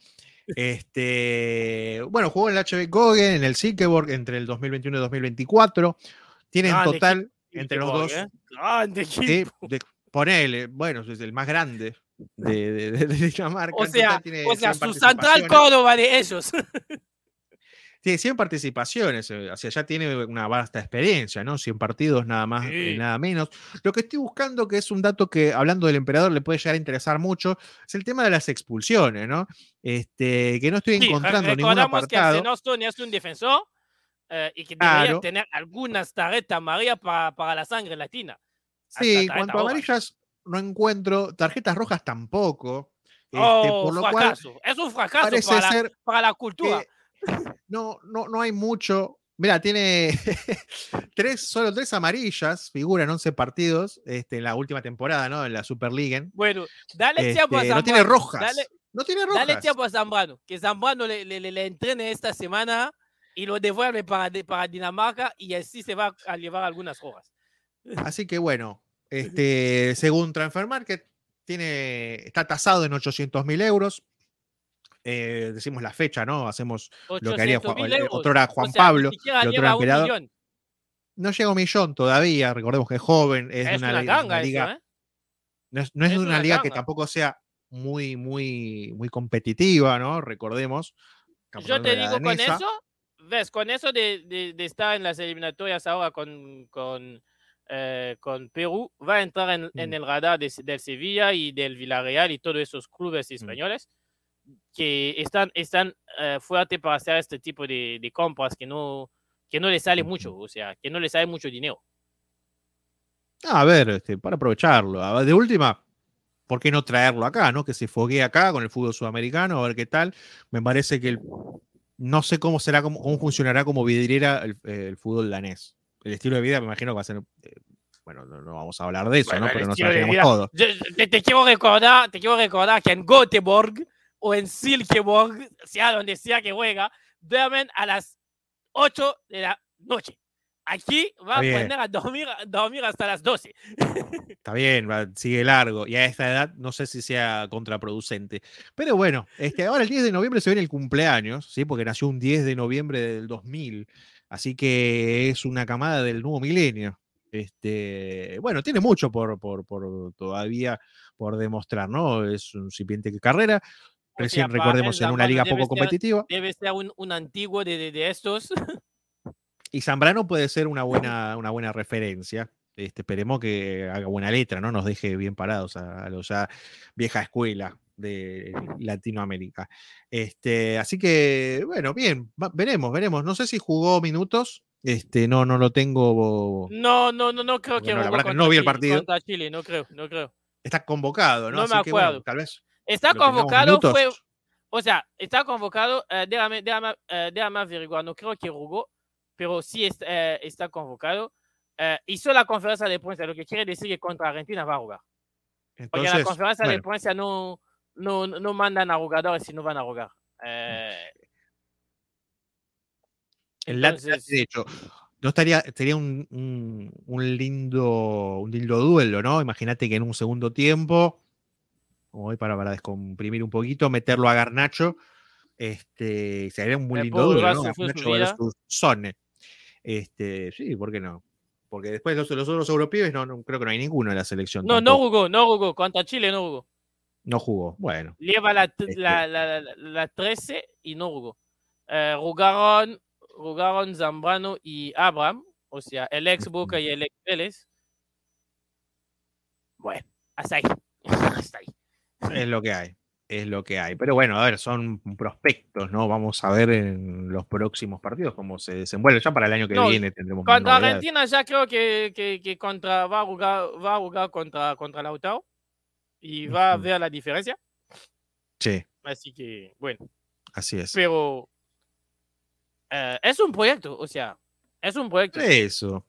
Este, bueno, jugó en el HB Gogen, en el Silkeborg entre el 2021 y 2024. Tienen Grande total entre los dos. ¿eh? Grande Sí, equipo. de- ponele, bueno, es el más grande de, de, de- de Dinamarca. O sea, tiene o sea, 100 su central. Córdoba de ellos. Tiene 100 participaciones, eh, o sea, ya tiene una vasta experiencia, ¿no? 100 partidos nada más y Sí. nada menos. Lo que estoy buscando, que es un dato que, hablando del emperador, le puede llegar a interesar mucho, es el tema de las expulsiones, ¿no? Este, que no estoy Sí, encontrando ningún recordamos que apartado. Arsenostón es un defensor eh, y que debería Claro. tener algunas tarjetas amarillas para, para la sangre latina. Sí, en cuanto a amarillas, no encuentro, tarjetas rojas tampoco. este, Oh, por lo cual fracaso. es un fracaso parece para la, ser para la cultura. no, no, no hay mucho. Mira, tiene tres, solo tres amarillas, figuran 11 partidos este, en la última temporada, ¿no? En la Superliga. Bueno, dale tiempo a Este, Zambrano. no tiene rojas. Dale, no tiene rojas. dale tiempo a Zambrano. Que Zambrano le, le, le- le entrene esta semana y lo devuelve para, para Dinamarca y así se va a llevar algunas rojas. Así que bueno, este, según Transfer Market, tiene, está tasado en 800 mil euros. Eh, decimos la fecha, ¿no? Hacemos lo que haría 800.000 Juan, eh, euros. otro era O Juan sea, ni Pablo, el otro era un. No llega a un millón todavía, recordemos que es joven, es, Es, de una, ganga una eso, liga, ¿eh? no es, no es es de una una liga que tampoco sea muy, muy, muy competitiva, ¿no? Recordemos. Yo te digo, con eso, ves, con eso de, de- de estar en las eliminatorias ahora con, con, eh, con Perú, va a entrar en, en Mm. el radar de- del Sevilla y del Villarreal y todos esos clubes españoles que están, están eh, fuertes para hacer este tipo de, de compras que no, que no les sale mucho, o sea, que no les sale mucho dinero. A ver, este, para aprovecharlo. De última, ¿por qué no traerlo acá, no? Que se foguee acá con el fútbol sudamericano, a ver qué tal. Me parece que el- no sé cómo será, cómo, cómo funcionará como vidriera el, el fútbol danés. El estilo de vida me imagino que va a ser. eh, bueno, no, no vamos a hablar de eso, Bueno, ¿no? Pero imaginamos vida. todo. Yo- te, te quiero recordar, te quiero recordar que en Göteborg o en Silkeborg, sea donde sea que juega, duermen a las 8 de la noche. Aquí va Está a poner a dormir, a dormir hasta las 12. Está bien, sigue largo. Y a esta edad no sé si sea contraproducente. Pero bueno, este, ahora el 10 de noviembre se viene el cumpleaños, ¿sí? Porque nació un 10 de noviembre del 2000. Así que es una camada del nuevo milenio. Este, bueno, tiene mucho por, por, por todavía por demostrar, ¿no? Es un incipiente carrera. O Recién sea, recordemos en una liga poco ser- competitiva. Debe ser un, un antiguo de, de- de estos. Y Zambrano puede ser una buena, una buena referencia. Este, esperemos que haga buena letra, ¿no? Nos deje bien parados a, a los ya vieja escuela de Latinoamérica. Este, así que, bueno, bien, va- veremos, veremos. No sé si jugó minutos. Este, no, no lo tengo. No, no, no, no creo que la jugó no vi el partido. contra Chile, no creo, no creo. Está convocado, ¿no? No Así me que, bueno, acuerdo. tal vez. Está convocado, fue, o sea, está convocado, eh, déjame, déjame, eh, déjame averiguar, no creo que jugó, pero sí es- eh, está convocado. Eh, hizo la conferencia de prensa, lo que quiere decir que contra Argentina va a jugar. Porque en la Entonces, conferencia de prensa no, no, no mandan a jugadores si no van a jugar. Eh, el entonces-. No estaría, sería un, un- un lindo, un lindo duelo, ¿no? Imagínate que en un segundo tiempo, como voy para, para descomprimir un poquito, meterlo a Garnacho, este, sería un muy El lindo duelo, ¿no? Garnacho versus Sone. Este, sí, ¿por qué no? Porque después los, los otros europeos, no, no, creo que no hay ninguno en la selección. no, no jugó, no jugó, contra Chile no jugó. No jugó. Bueno, Lleva la, Este- la, la, la- la 13 y no jugó. Eh, jugaron, jugaron Zambrano y Abraham, o sea, el ex Boca y el ex Vélez. Bueno, hasta ahí. Hasta ahí. es lo que hay. Es lo que hay. Pero bueno, a ver, son prospectos, ¿no? Vamos a ver en los próximos partidos cómo se desenvuelve. Ya para el año que No, viene tendremos Contra. Argentina ya creo que, que, que contra, va, a jugar, va a jugar contra, contra Lautaro y va a ver la diferencia. Sí, Así que, bueno, así es. pero eh, es un proyecto, o sea, es un proyecto. Eso.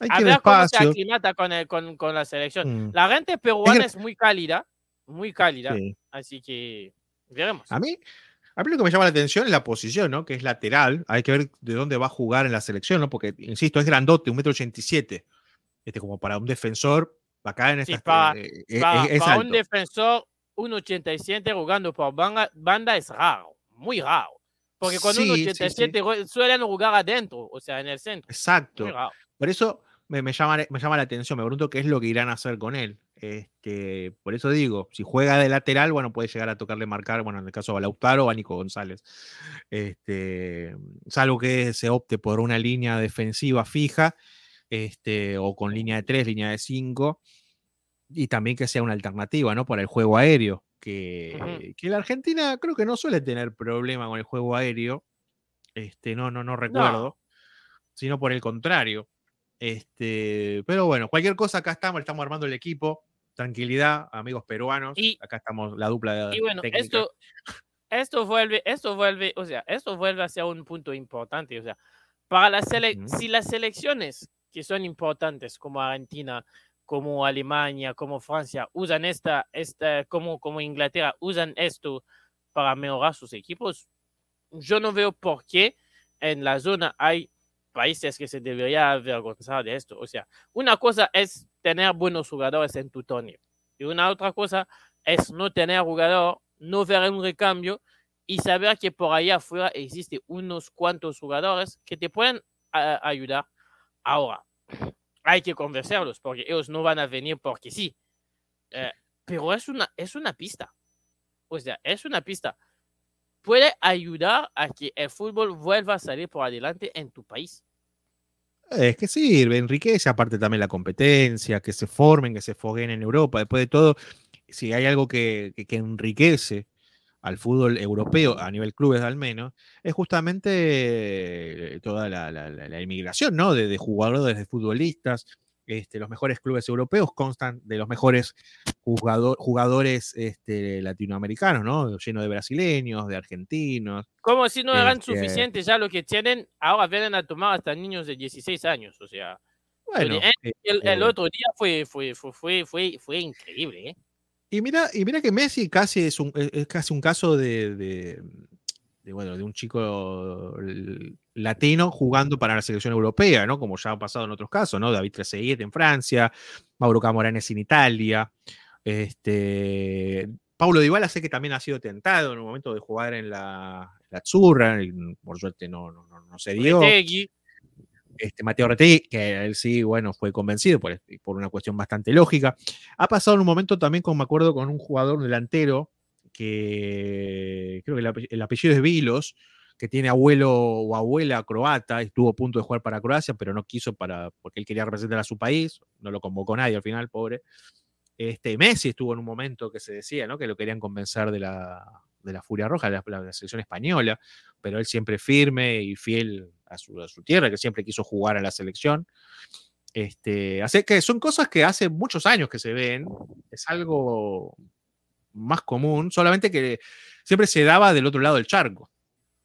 Hay a que ver cómo se aclimata con, el- con, con la selección. Mm, La gente peruana que- es muy cálida, muy cálida, sí. así que veremos. A mí, a mí lo que me llama la atención es la posición, ¿no? Que es lateral. Hay que ver de dónde va a jugar en la selección, ¿no? Porque, insisto, es grandote, un metro ochenta y siete. Este, como para un defensor, acá en Sí, esta para- eh, eh, Para, es, es para un defensor, un 87 jugando por banda, banda es raro, muy raro. Porque con un Sí, sí, sí. 87 jue- suelen jugar adentro, o sea, en el centro. Exacto. Por eso, me, me, llama, me llama la atención, me pregunto qué es lo que irán a hacer con él. Este, por eso digo, si juega de lateral, bueno, puede llegar a tocarle marcar, bueno, en el caso de Lautaro o a Nico González. Este, salvo que se opte por una línea defensiva fija, este, o con línea de 3, línea de 5, y también que sea una alternativa, ¿no? Para el juego aéreo, que, que la Argentina creo que no suele tener problema con el juego aéreo. Este, no, no, no recuerdo. Sino por el contrario. Este, pero bueno, cualquier cosa, acá estamos, estamos armando el equipo. Tranquilidad, amigos peruanos. Y, acá estamos, la dupla de. Y bueno, esto, esto vuelve, esto vuelve, o sea, esto vuelve a ser un punto importante. O sea, para las si las selecciones que son importantes, como Argentina, como Alemania, como Francia, usan esta, esta como, como Inglaterra, usan esto para mejorar sus equipos, yo no veo por qué en la zona hay países que se deberían avergonzar de esto. O sea, una cosa es tener buenos jugadores en tu torneo y una otra cosa es no tener jugador, no ver un recambio y saber que por allá afuera existen unos cuantos jugadores que te pueden ayudar. Ahora, hay que convencerlos porque ellos no van a venir porque sí. Eh, pero es una, es una pista. O sea, es una pista puede ayudar a que el fútbol vuelva a salir por adelante en tu país. Es que sirve, enriquece aparte también la competencia, que se formen, que se foguen en Europa. Después de todo, si hay algo que, que, enriquece al fútbol europeo, a nivel clubes al menos, es justamente toda la, la, inmigración ¿no? de, de, jugadores, de futbolistas, este, los mejores clubes europeos constan de los mejores jugadores este, latinoamericanos, ¿no? Lleno de brasileños, de argentinos. Como si no eran este suficientes ya lo que tienen, ahora vienen a tomar hasta niños de 16 años, o sea. Bueno, el, otro día fue, fue, fue, fue, fue, increíble, ¿eh? Y mira, y mira que Messi casi es, un, es casi un caso de, de, bueno, de un chico latino jugando para la selección europea, ¿no? Como ya ha pasado en otros casos, ¿no? David Trezeguet en Francia, Mauro Camoranes en Italia, este, Paulo Dybala sé que también ha sido tentado en un momento de jugar en la, la Zurra, por suerte no, no, no, se dio. Este, Mateo Retegui, que él sí, bueno, fue convencido por, por, una cuestión bastante lógica. Ha pasado en un momento también, como me acuerdo, con un jugador delantero que creo que el, apellido es Vilos, que tiene abuelo o abuela croata, estuvo a punto de jugar para Croacia, pero no quiso para, porque él quería representar a su país, no lo convocó nadie al final, pobre. Este, Messi estuvo en un momento que se decía, ¿no? Que lo querían convencer de la, de la Furia Roja, de la, selección española, pero él siempre firme y fiel a su, a su, tierra, que siempre quiso jugar a la selección. Este, así que son cosas que hace muchos años que se ven, es algo más común, solamente que siempre se daba del otro lado del charco.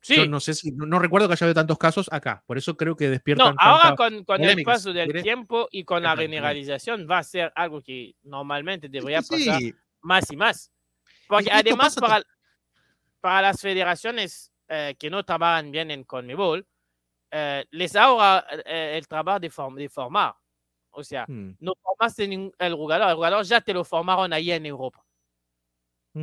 Sí. no sé si, no, recuerdo que haya habido tantos casos acá, por eso creo que despiertan. No, ahora con, con el paso del tiempo y con la generalización va a ser algo que normalmente debería pasar más y más. Porque además para, para las federaciones eh, que no trabajan bien en Conmebol, eh, les ahorra eh, el trabajo de, de, formar. O sea, hmm. no formaste el jugador, el jugador ya te lo formaron ahí en Europa.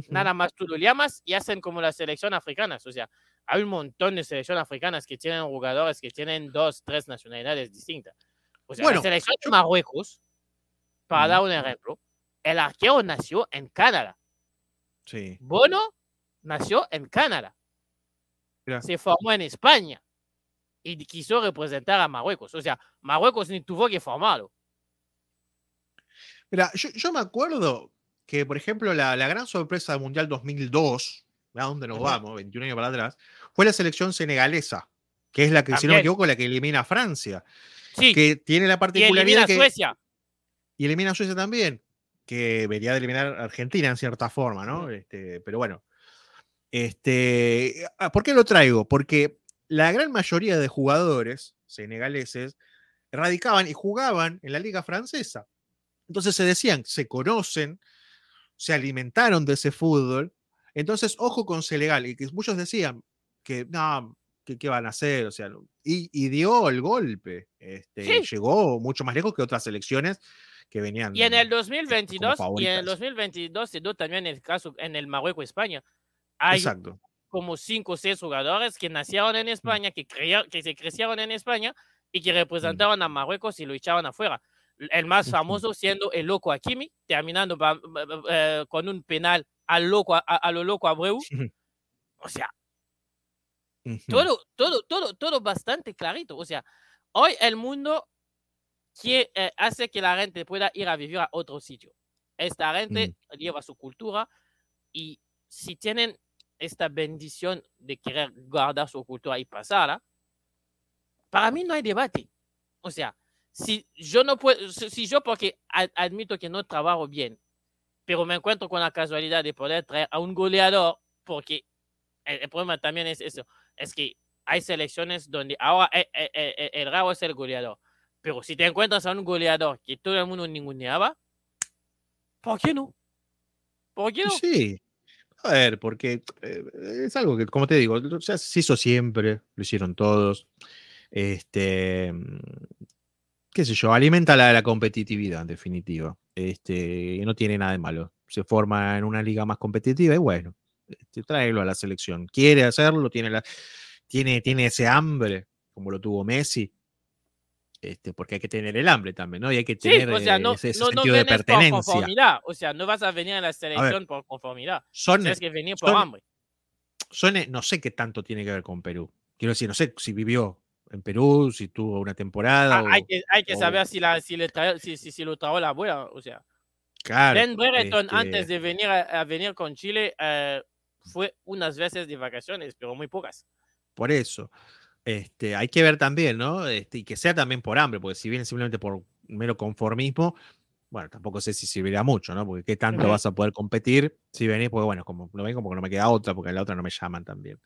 Nada más tú lo llamas y hacen como las selecciones africanas. O sea, hay un montón de selecciones africanas que tienen jugadores que tienen dos, tres nacionalidades distintas. O sea, la selección de Marruecos, para dar un ejemplo, el arquero nació en Canadá. Sí. Bono nació en Canadá. Se formó en España y quiso representar a Marruecos. O sea, Marruecos ni tuvo que formarlo. Mira, yo, yo me acuerdo que, por ejemplo, la, gran sorpresa del Mundial 2002, a dónde nos vamos, 21 años para atrás, fue la selección senegalesa, que es la que, si no me equivoco, la que elimina a Francia. Sí. Que tiene la particularidad. Y elimina a Suecia. Y elimina a Suecia también, que vería de eliminar a Argentina en cierta forma, ¿no? Este, pero bueno. Este, ah, ¿Por qué lo traigo? Porque la gran mayoría de jugadores senegaleses radicaban y jugaban en la liga francesa. Entonces se decían, se conocen, se alimentaron de ese fútbol. Entonces, ojo con Senegal, y que muchos decían que no, ¿qué, van a hacer? O sea, y, dio el golpe. Este, Llegó mucho más lejos que otras selecciones que venían. Y en el 2022, y en el 2022 se dio también el caso en el Marruecos-España. Hay como cinco o seis jugadores que nacieron en España, que, que se crecieron en España y que representaban a Marruecos y lo echaban afuera. El más famoso siendo el loco Hakimi, terminando eh, con un penal al loco, a, lo loco Abreu. O sea, todo, todo, todo, todo bastante clarito. O sea, hoy el mundo que, eh, hace que la gente pueda ir a vivir a otro sitio. Esta gente lleva su cultura y si tienen esta bendición de querer guardar su cultura y pasarla, para mí no hay debate. O sea, si yo no puedo, si yo porque admito que no trabajo bien, pero me encuentro con la casualidad de poder traer a un goleador, porque el, problema también es eso, es que hay selecciones donde ahora el, eh, el, eh, el rabo es el goleador. Pero si te encuentras a un goleador que todo el mundo ninguneaba, ¿por qué no? ¿Por qué no? Sí, a ver, porque eh, es algo que, como te digo, ya se hizo siempre, lo hicieron todos. Este, qué sé yo, alimenta la, la competitividad, en definitiva. Este, no tiene nada de malo. Se forma en una liga más competitiva y bueno, este, tráelo a la selección. Quiere hacerlo, tiene, la, tiene, tiene ese hambre, como lo tuvo Messi. Este, porque hay que tener el hambre también, ¿no? Y hay que tener o sea, no, ese, sentido de pertenencia. O sea, no vas a venir a la selección por conformidad. Son, Tienes que venir por hambre. Son, no sé qué tanto tiene que ver con Perú. Quiero decir, no sé si vivió en Perú, si tuvo una temporada. Ah, hay, que, hay que saber si, la, si, le si, si, lo trajo la abuela, o sea. Claro. Ben Brereton, antes este de venir a, venir con Chile, eh, fue unas veces de vacaciones, pero muy pocas. Por eso. Este, hay que ver también, ¿no? Este, y que sea también por hambre, porque si viene simplemente por mero conformismo, bueno, tampoco sé si servirá mucho, ¿no? Porque qué tanto vas a poder competir si venís, porque bueno, como lo ven, como que no me queda otra, porque la otra no me llaman también.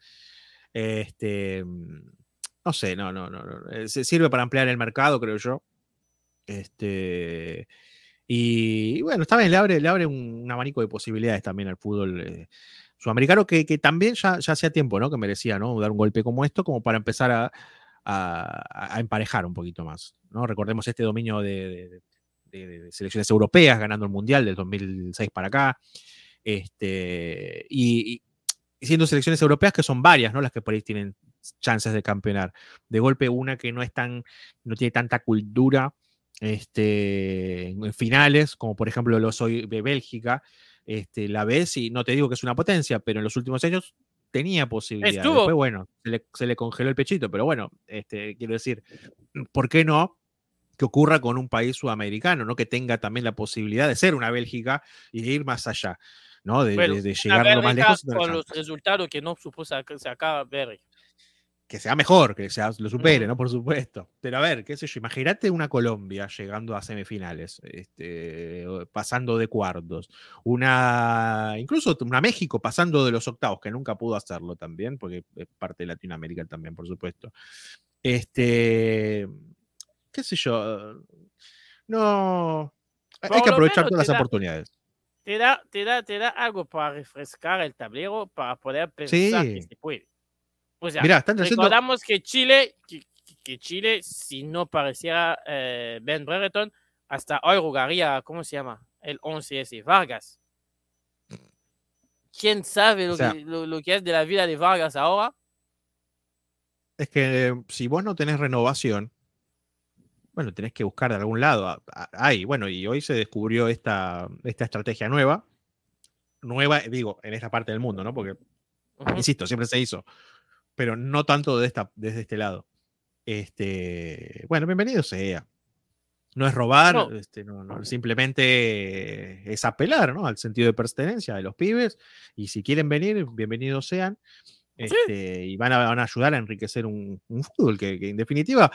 Este, mm, no sé, no, no, no, no. Eh, se sirve para ampliar el mercado, creo yo. Este, y, bueno, está bien, le abre, le abre un, abanico de posibilidades también al fútbol eh, sudamericano, que, que, también ya, hacía tiempo, ¿no? Que merecía, ¿no? Dar un golpe como esto, como para empezar a, a, emparejar un poquito más, ¿no? Recordemos este dominio de, de, selecciones europeas ganando el Mundial del 2006 para acá, este, y, y, siendo selecciones europeas que son varias, ¿no? Las que por ahí tienen chances de campeonar. De golpe una que no es tan, no tiene tanta cultura este, en finales, como por ejemplo lo soy de Bélgica, este, la ves y no te digo que es una potencia, pero en los últimos años tenía posibilidad. Después, bueno, se le, congeló el pechito, pero bueno, este, quiero decir, ¿por qué no? que ocurra con un país sudamericano, ¿no? Que tenga también la posibilidad de ser una Bélgica y de ir más allá, ¿no? De, llegar lo más lejos. Con los resultados que no supo sacar Bélgica que sea mejor, que sea, lo supere, ¿no? Por supuesto. Pero a ver, qué sé yo, imagínate una Colombia llegando a semifinales, este, pasando de cuartos, una, incluso una México pasando de los octavos, que nunca pudo hacerlo también, porque es parte de Latinoamérica también, por supuesto. Este, qué sé yo, no, hay que aprovechar todas las oportunidades. Te da, te, da, te da algo para refrescar el tablero, para poder pensar que se puede. O sea, recordamos que Chile, que, Chile, si no pareciera eh, Ben Brereton, hasta hoy jugaría, ¿cómo se llama? El 11S, Vargas. ¿Quién sabe lo, que, es de la vida de Vargas ahora? Es que eh, si vos no tenés renovación, bueno, tenés que buscar de algún lado. Hay, bueno, y hoy se descubrió esta, esta estrategia nueva. Nueva, digo, en esta parte del mundo, ¿no? Porque, insisto, siempre se hizo pero no tanto de esta, desde este lado. Este, bueno, bienvenido sea. No es robar, este, simplemente es apelar ¿no? al sentido de pertenencia de los pibes. Y si quieren venir, bienvenidos sean. Este, y van a, van a, ayudar a enriquecer un, fútbol que, en definitiva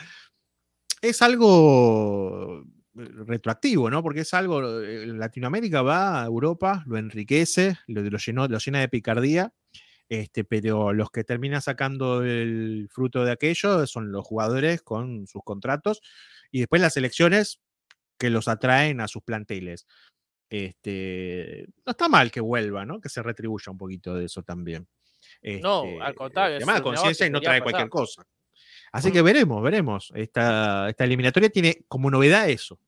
es algo retroactivo, ¿no? Porque es algo, eh, Latinoamérica va a Europa, lo enriquece, lo, lo, llenó, lo llena de picardía este, pero los que terminan sacando el fruto de aquello son los jugadores con sus contratos y después las elecciones que los atraen a sus planteles. Este, no está mal que vuelva, ¿no? Que se retribuya un poquito de eso también. no, al este, contrario. Además, conciencia y no trae cualquier cosa. Así que veremos, veremos. Esta, esta eliminatoria tiene como novedad eso.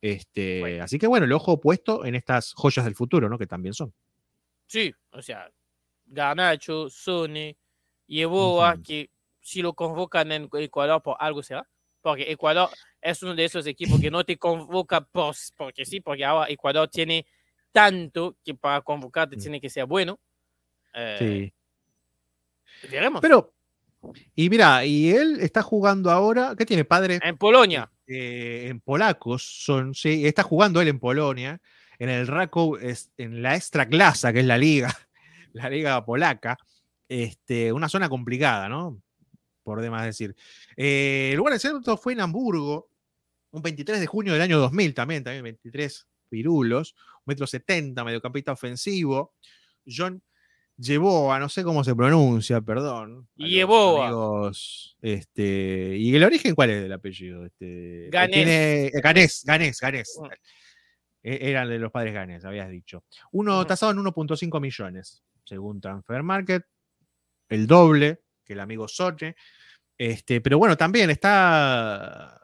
Este, Así que bueno, el ojo puesto en estas joyas del futuro, ¿no? Que también son. Sí, o sea, Garnacho, Sony y Eboa, que si lo convocan en Ecuador por algo será, porque Ecuador es uno de esos equipos que no te convoca por, porque sí, porque ahora Ecuador tiene tanto que para convocarte Mm. tiene que ser bueno. Eh, Sí. Veremos. Pero, y mira, y él está jugando ahora, ¿qué tiene? Padre en Polonia. eh, en polacos, son, sí, está jugando él en Polonia, en el Rakow, en la Extra Klasa, que es la liga, la liga polaca, este, una zona complicada, ¿no? Por demás decir. Eh, el lugar de centro fue en Hamburgo, un 23 de junio del año 2000 también, también 23 pirulos, metro 70, mediocampista ofensivo. John Llevoa, no sé cómo se pronuncia, perdón. a los Yeboah. amigos, Este, ¿Y el origen cuál es del apellido? Este, Ganés. tiene- eh, Ganés, Ganés, Ganés. E- Eran de los padres Ganés, habías dicho. Uno tasado en 1.5 millones, según Transfer Market. El doble que el amigo Soche. Este, pero bueno, también está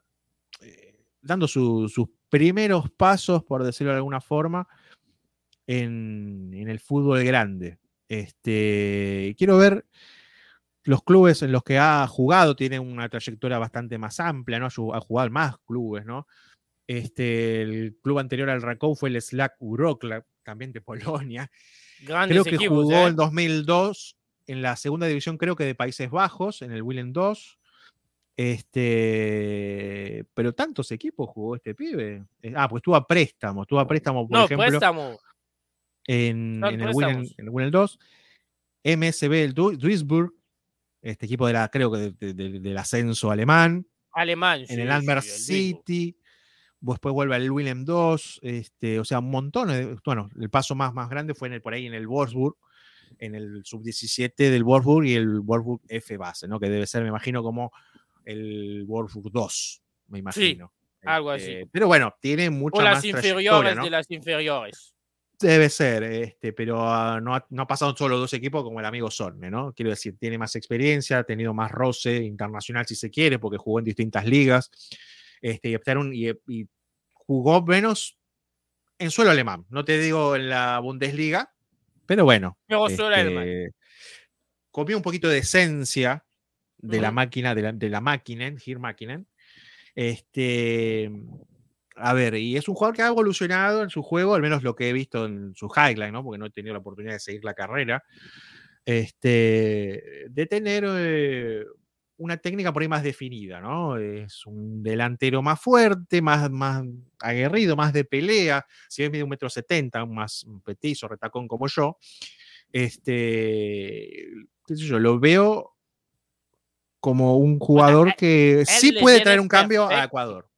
eh, dando su- sus primeros pasos, por decirlo de alguna forma, en, el fútbol grande. Este, quiero ver los clubes en los que ha jugado, tiene una trayectoria bastante más amplia, ¿no? Ha ju- ha jugado más clubes, ¿no? Este, el club anterior al Rakow fue el Slack Wrocław, también de Polonia. Grandes Creo que equipos. jugó ¿eh? en 2002 en la segunda división, creo que de Países Bajos, en el Willem 2. Este, pero tantos equipos jugó este pibe. Eh, Ah, pues estuvo a préstamo, estuvo a préstamo, por No, ejemplo, préstamo. en, no, en el Willem, en el Willem 2. MSB, el Du- Duisburg, este equipo de la, creo que de- de- de- del ascenso alemán Alemán. en sí, el Almer. City, después vuelve al Willem 2, este, o sea, un montón. de- bueno, el paso más, más grande fue en el, por ahí en el Wolfsburg, en el sub-17 del Wolfsburg y el Wolfsburg F base, ¿no? Que debe ser, me imagino, como el Wolfsburg 2, me imagino. algo así. Este, Pero bueno, tiene mucha O más las trayectoria, inferiores ¿no? de las inferiores. Debe ser, este, pero ah, no, ha, no ha pasado solo dos equipos como el amigo Sorne, ¿no? Quiero decir, tiene más experiencia, ha tenido más roce internacional si se quiere, porque jugó en distintas ligas, este, y, optaron- y- y jugó menos en suelo alemán, no te digo en la Bundesliga, pero bueno. Solo alemán. este, comió un poquito de esencia de la Ujú. máquina, de la, de la máquina, Máquina. Este, a ver, y es un jugador que ha evolucionado en su juego, al menos lo que he visto en su highlight, ¿no? Porque no he tenido la oportunidad de seguir la carrera. Este, de tener eh, una técnica por ahí más definida, ¿no? Es un delantero más fuerte, más, más aguerrido, más de pelea. Si bien mide un metro setenta, más petizo, retacón como yo, este, qué sé yo, lo veo como un jugador que sí puede traer un cambio a. Ecuador.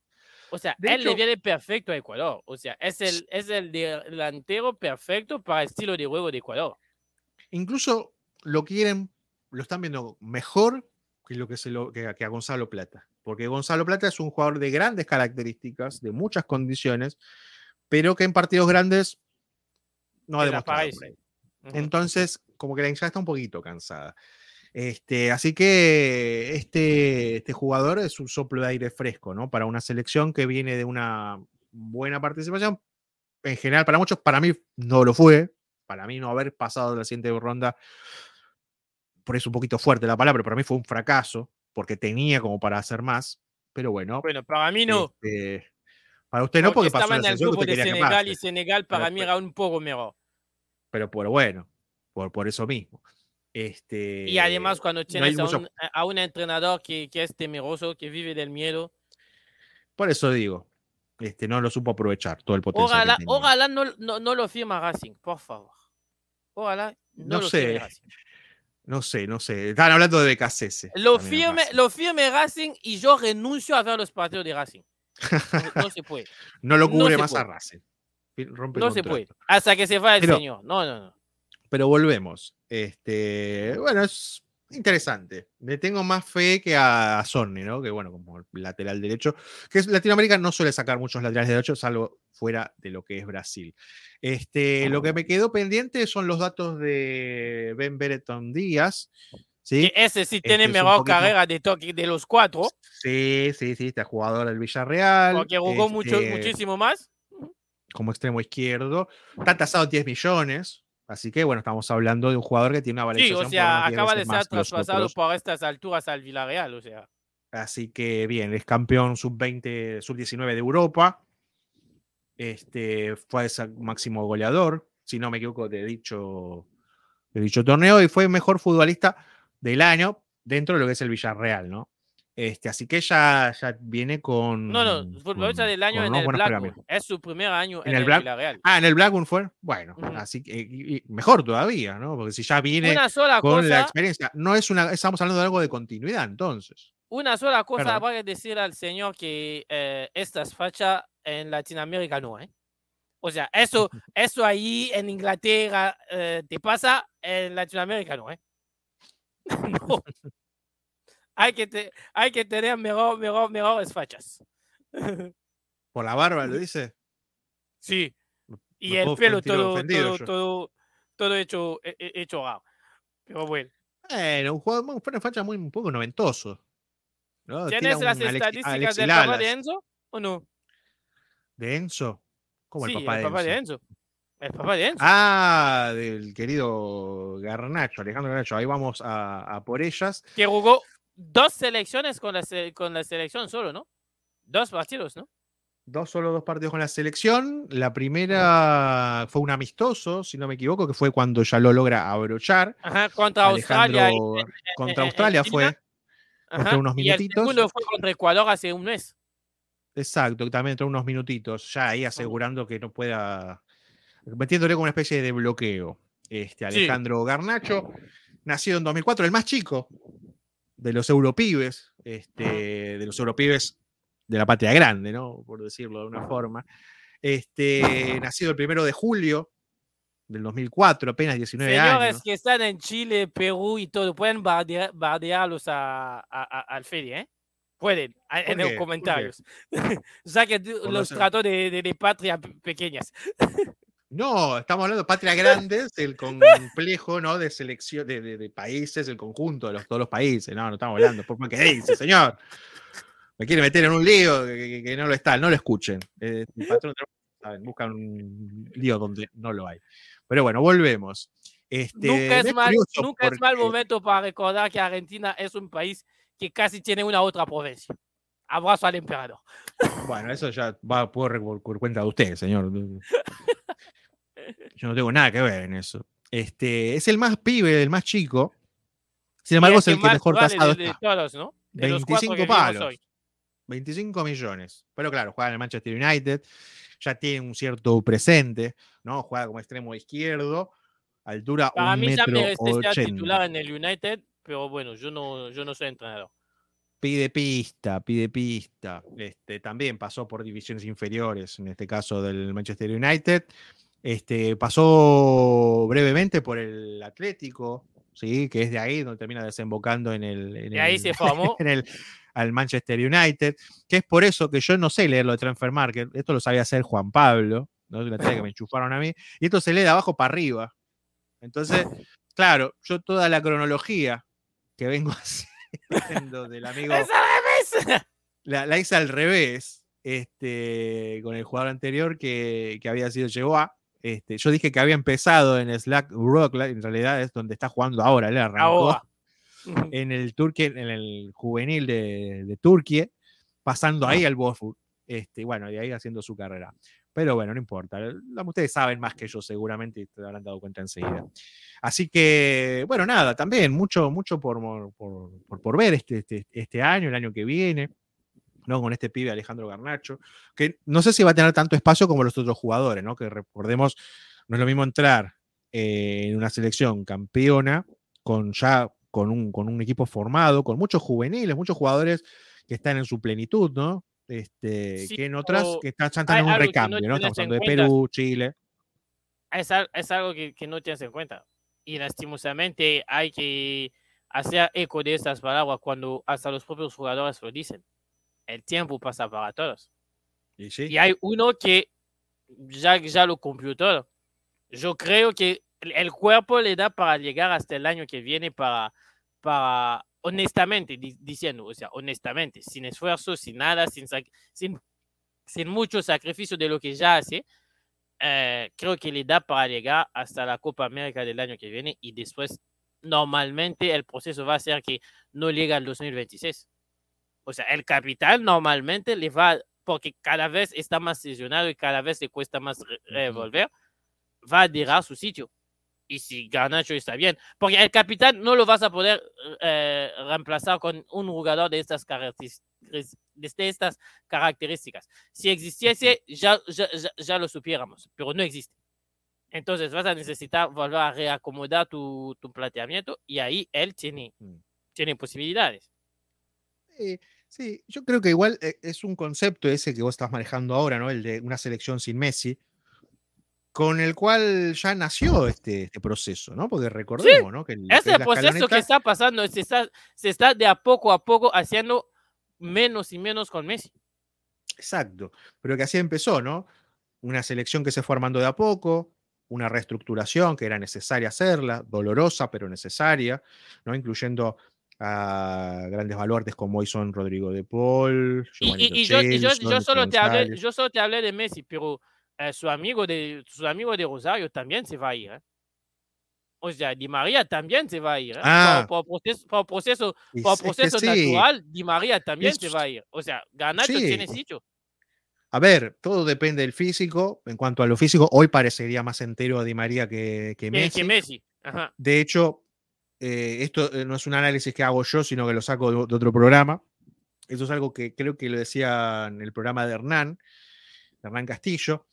O sea, De él le viene perfecto a Ecuador. O sea, es el, es el delantero perfecto para el estilo de juego de Ecuador. Incluso lo quieren, lo están viendo mejor que lo que, se lo, que, a- que a Gonzalo Plata. Porque Gonzalo Plata es un jugador de grandes características, de muchas condiciones, pero que en partidos grandes no ha demostrado. Entonces, como que la hinchada está un poquito cansada. Este, así que este, este jugador es un soplo de aire fresco, ¿no? Para una selección que viene de una buena participación. En general, para muchos, para mí no lo fue. Para mí no haber pasado la siguiente ronda, por eso un poquito fuerte la palabra, pero para mí fue un fracaso, porque tenía como para hacer más. Pero bueno, Bueno, para mí no. este, para usted no, porque, pasó estaba la en el grupo de Senegal y Senegal para Pero mí era un poco mejor. pero, pero bueno, por, por eso mismo. Este, Y además cuando hay tienes a, mucho- un, a un entrenador que, que es temeroso, que vive del miedo, Por eso digo, este, no lo supo aprovechar todo el potencial. ojalá, no, no, no lo firma Racing, por favor. Ojalá no, No lo sé, firme Racing. No sé, no sé. Estaban hablando de BKCS. Lo firme, lo firme Racing y yo renuncio a ver los partidos de Racing. No, no se puede. No lo cubre más puede. a Racing. Rompe No se puede. Hasta que se vaya el Pero- señor. No, no, no. Pero volvemos. Este, bueno, es interesante. Le tengo más fe que a Sonny, ¿no? Que bueno, como lateral derecho. Que es, Latinoamérica no suele sacar muchos laterales derechos, salvo fuera de lo que es Brasil. Este, Lo que me quedó pendiente son los datos de Ben Bereton Díaz. ¿sí? Que ese sí tiene Este mejor poquito- carrera de toque de los cuatro, Sí, sí, sí, este jugador del Villarreal. porque jugó mucho, este, muchísimo más. como extremo izquierdo. Está tasado en 10 millones. Así que, bueno, estamos hablando de un jugador que tiene una Sí, valorización o por sea, unos 10 acaba de ser traspasado por estas alturas al Villarreal, o sea. Así que bien, es campeón sub-20, sub-19 de Europa. Este, fue ese máximo goleador, si no me equivoco, de dicho, de dicho torneo y fue mejor futbolista del año dentro de lo que es el Villarreal, ¿no? Este, así que ya, ya viene con. No, no, futbolista del año en el Blackburn. Es su primer año en, el, Villarreal. Ah, en el Blackburn fue. Bueno, así que mejor todavía, ¿no? Porque si ya viene con la experiencia. No es una. Estamos hablando de algo de continuidad, entonces. Una sola cosa voy a decir al señor que eh, esta es facha en Latinoamérica no, ¿eh? O sea, eso, eso ahí en Inglaterra eh, te pasa, en Latinoamérica no, ¿eh? no. Hay, que hay que tener mejor, mejor, mejores fachas. ¿Por la barba lo dice? Sí. Y el pelo todo, todo, todo, todo, hecho, hecho Pero bueno. Bueno, un juego, una facha muy un poco noventoso. ¿Tienes las estadísticas del papá de Enzo o no? ¿De Enzo? ¿Cómo el, papá, de Enzo? El papá de Enzo. Ah, del querido Garnacho, Alejandro Garnacho. Ahí vamos a, por ellas. Que jugó dos selecciones con la, con la selección solo, ¿no? Dos partidos, ¿no? Dos, solo dos partidos con la selección. La primera fue un amistoso, si no me equivoco, que fue cuando ya lo logra abrochar. Ajá, contra Australia. contra Australia fue unos minutitos. Y el segundo fue contra Ecuador hace un mes. Exacto, también entró unos minutitos, ya ahí asegurando que no pueda, metiéndole como una especie de bloqueo. Este, Alejandro Garnacho, nacido en 2004, el más chico de los europibes, este, de los europibes de la patria grande, ¿no? Por decirlo de una forma. Este, nacido el primero de julio del 2004, apenas 19 años. Señores que están en Chile, Perú y todo, pueden bardearlos a, al Feria, ¿eh? Pueden, en los comentarios. sea que los trato de, de, patria pequeñas. No, estamos hablando de patria grandes, el complejo, ¿no? De selección, de, de, países, el conjunto de los, todos los países. No, no estamos hablando. ¿Por qué dice, señor? Me quiere meter en un lío que, no lo está, no lo escuchen. Eh, patrón, buscan un lío donde no lo hay. Pero bueno, volvemos. Este, nunca es, mal, nunca es mal momento para recordar que Argentina es un país que casi tiene una otra provincia. Abrazo al emperador. Bueno, eso ya va por, por cuenta de usted, señor. Yo no tengo nada que ver en eso. Este, es el más pibe, el más chico. Sin embargo, es el que mejor casado de, Todos, ¿no? 25 palos. 25 millones. Pero claro, juega en el Manchester United ya tiene un cierto presente, ¿no? Juega como extremo izquierdo, altura Para un mí metro ya titular en el United, pero bueno, yo no, yo no soy entrenador. Pide pista, pide pista. Este, también pasó por divisiones inferiores, en este caso del Manchester United. Este, pasó brevemente por el Atlético, ¿sí? que es de ahí donde termina desembocando en el. En ahí se formó. En el, al Manchester United, que es por eso que yo no sé leer lo de Transfer Market, esto lo sabía hacer Juan Pablo, ¿no? la que me enchufaron a mí, y esto se lee de abajo para arriba. Entonces, claro, yo toda la cronología que vengo haciendo del amigo... La, la, hice al revés, este, con el jugador anterior que, que había sido Yehoa. Este, yo dije que había empezado en Slack Rock, en realidad es donde está jugando ahora, le arrancó en el Turquía, en el juvenil de, Turquía, pasando ahí al Bosford. Este, bueno, y ahí haciendo su carrera. Pero bueno, no importa. Ustedes saben más que yo seguramente y te habrán dado cuenta enseguida. Así que, bueno, nada, también mucho, mucho por, por, por, ver este, este, este, año, el año que viene, ¿no? Con este pibe Alejandro Garnacho, que no sé si va a tener tanto espacio como los otros jugadores, ¿no? Que recordemos, no es lo mismo entrar eh, en una selección campeona con ya con un, con un equipo formado, con muchos juveniles, muchos jugadores que están en su plenitud, ¿no? Este, que en otras que están, en un recambio, ¿no? Estamos hablando de Perú, Chile. Es, es algo que, que, no tienes en cuenta. Y lastimosamente hay que hacer eco de estas palabras cuando hasta los propios jugadores lo dicen. El tiempo pasa para todos. Y, sí. y hay uno que ya, ya lo cumplió todo. Yo creo que el cuerpo le da para llegar hasta el año que viene para, para honestamente, diciendo, o sea, honestamente, sin esfuerzo, sin nada, sin, sin, sin mucho sacrificio de lo que ya hace, eh, creo que le da para llegar hasta la Copa América del año que viene y después normalmente el proceso va a ser que no llega al 2026. O sea, el capitán normalmente le va, porque cada vez está más lesionado y cada vez le cuesta más revolver, va a dejar su sitio. Y si Garnacho está bien, porque el capitán no lo vas a poder eh, reemplazar con un jugador de estas características de estas características. Si existiese, ya, ya, ya, lo supiéramos, pero no existe. Entonces vas a necesitar volver a reacomodar tu, tu planteamiento y ahí él tiene, mm. tiene posibilidades. Sí, yo creo que igual eh, es un concepto ese que vos estás manejando ahora, ¿no? El de una selección sin Messi, con el cual ya nació este, este proceso, ¿no? Porque recordemos, ¿no? Que es el proceso que está pasando, se está, se está de a poco a poco haciendo menos y menos con Messi. Exacto, pero que así empezó, ¿no? Una selección que se fue armando de a poco, una reestructuración que era necesaria hacerla, dolorosa pero necesaria, ¿no? Incluyendo a grandes baluartes como hoy son Rodrigo de Paul. Y, yo, yo, solo te hablé, yo solo te hablé de Messi, pero eh, su, amigo de, su amigo de Rosario también se va a ir. ¿eh? O sea, Di María también se va a ir. ¿eh? Ah. Por, proceso, por proceso, por proceso natural, Di María también se va a ir. O sea, Ganacho tiene sitio. A ver, todo depende del físico. En cuanto a lo físico, hoy parecería más entero a Di María que, que Messi. Que Messi. De hecho, eh, esto eh, no es un análisis que hago yo, sino que lo saco de, otro programa. Eso es algo que creo que lo decía en el programa de Hernán, de Hernán Castillo,